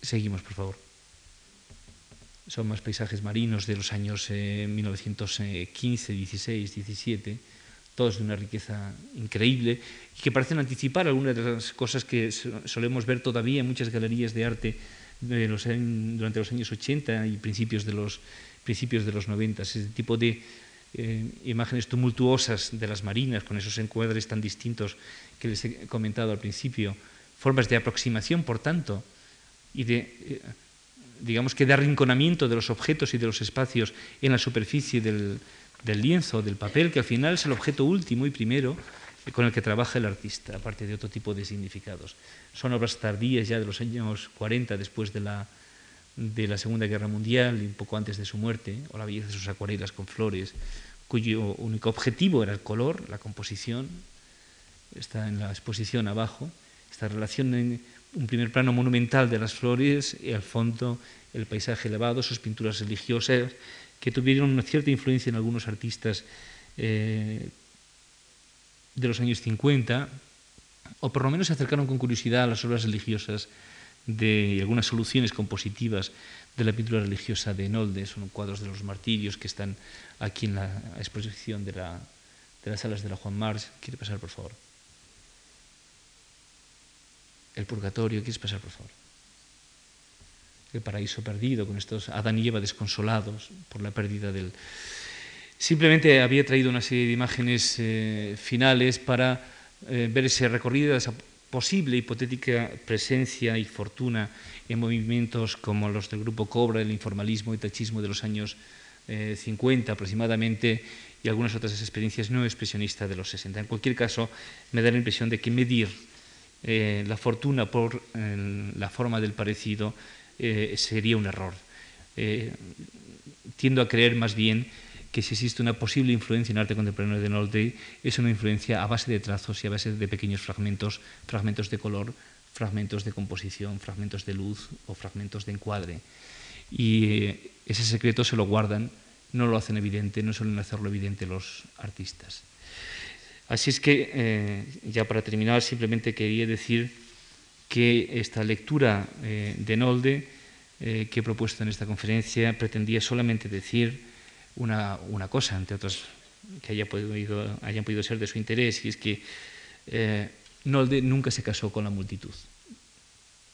Seguimos, por favor son más paisajes marinos de los años 1915, 16, 17, todos de una riqueza increíble y que parecen anticipar algunas de las cosas que solemos ver todavía en muchas galerías de arte durante los años 80 y principios de los, principios de los 90, ese tipo de eh, imágenes tumultuosas de las marinas con esos encuadres tan distintos que les he comentado al principio, formas de aproximación, por tanto, y de... Eh, digamos que de arrinconamiento de los objetos y de los espacios en la superficie del, lienzo, del papel, que al final es el objeto último y primero con el que trabaja el artista, aparte de otro tipo de significados. Son obras tardías ya de los años 40, después de la, de la Segunda Guerra Mundial y un poco antes de su muerte, o la belleza de sus acuarelas con flores, cuyo único objetivo era el color, la composición, está en la exposición abajo, esta relación un primer plano monumental de las flores y al fondo el paisaje elevado, sus pinturas religiosas, que tuvieron una cierta influencia en algunos artistas eh, de los años 50, o por lo menos se acercaron con curiosidad a las obras religiosas de y algunas soluciones compositivas de la pintura religiosa de Nolde, son cuadros de los martirios que están aquí en la exposición de, de las salas de la Juan Mars. ¿Quiere pasar, por favor? El purgatorio. ¿Quieres pasar, por favor? El paraíso perdido, con estos Adán y Eva desconsolados por la pérdida del... Simplemente había traído una serie de imágenes eh, finales para eh, ver ese recorrido, esa posible hipotética presencia y fortuna en movimientos como los del grupo Cobra, el informalismo y tachismo de los años 50 eh, aproximadamente y algunas otras experiencias no expresionistas de los 60. En cualquier caso, me da la impresión de que medir eh, la fortuna por la forma del parecido sería un error. tiendo a creer más bien que si existe una posible influencia en arte contemporáneo de Nolde, es una influencia a base de trazos y a base de pequeños fragmentos, fragmentos de color, fragmentos de composición, fragmentos de luz o fragmentos de encuadre. Y ese secreto se lo guardan, no lo hacen evidente, no suelen hacerlo evidente los artistas. Así es que, eh, ya para terminar, simplemente quería decir que esta lectura eh, de Nolde eh, que he propuesto en esta conferencia pretendía solamente decir una, cosa, entre otras que haya podido, hayan podido ser de su interés, y es que Nolde nunca se casó con la multitud,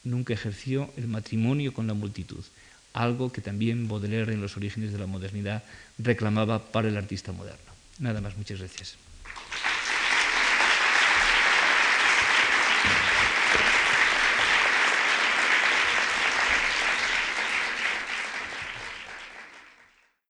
nunca ejerció el matrimonio con la multitud, algo que también Baudelaire en los orígenes de la modernidad reclamaba para el artista moderno. Nada más, muchas gracias.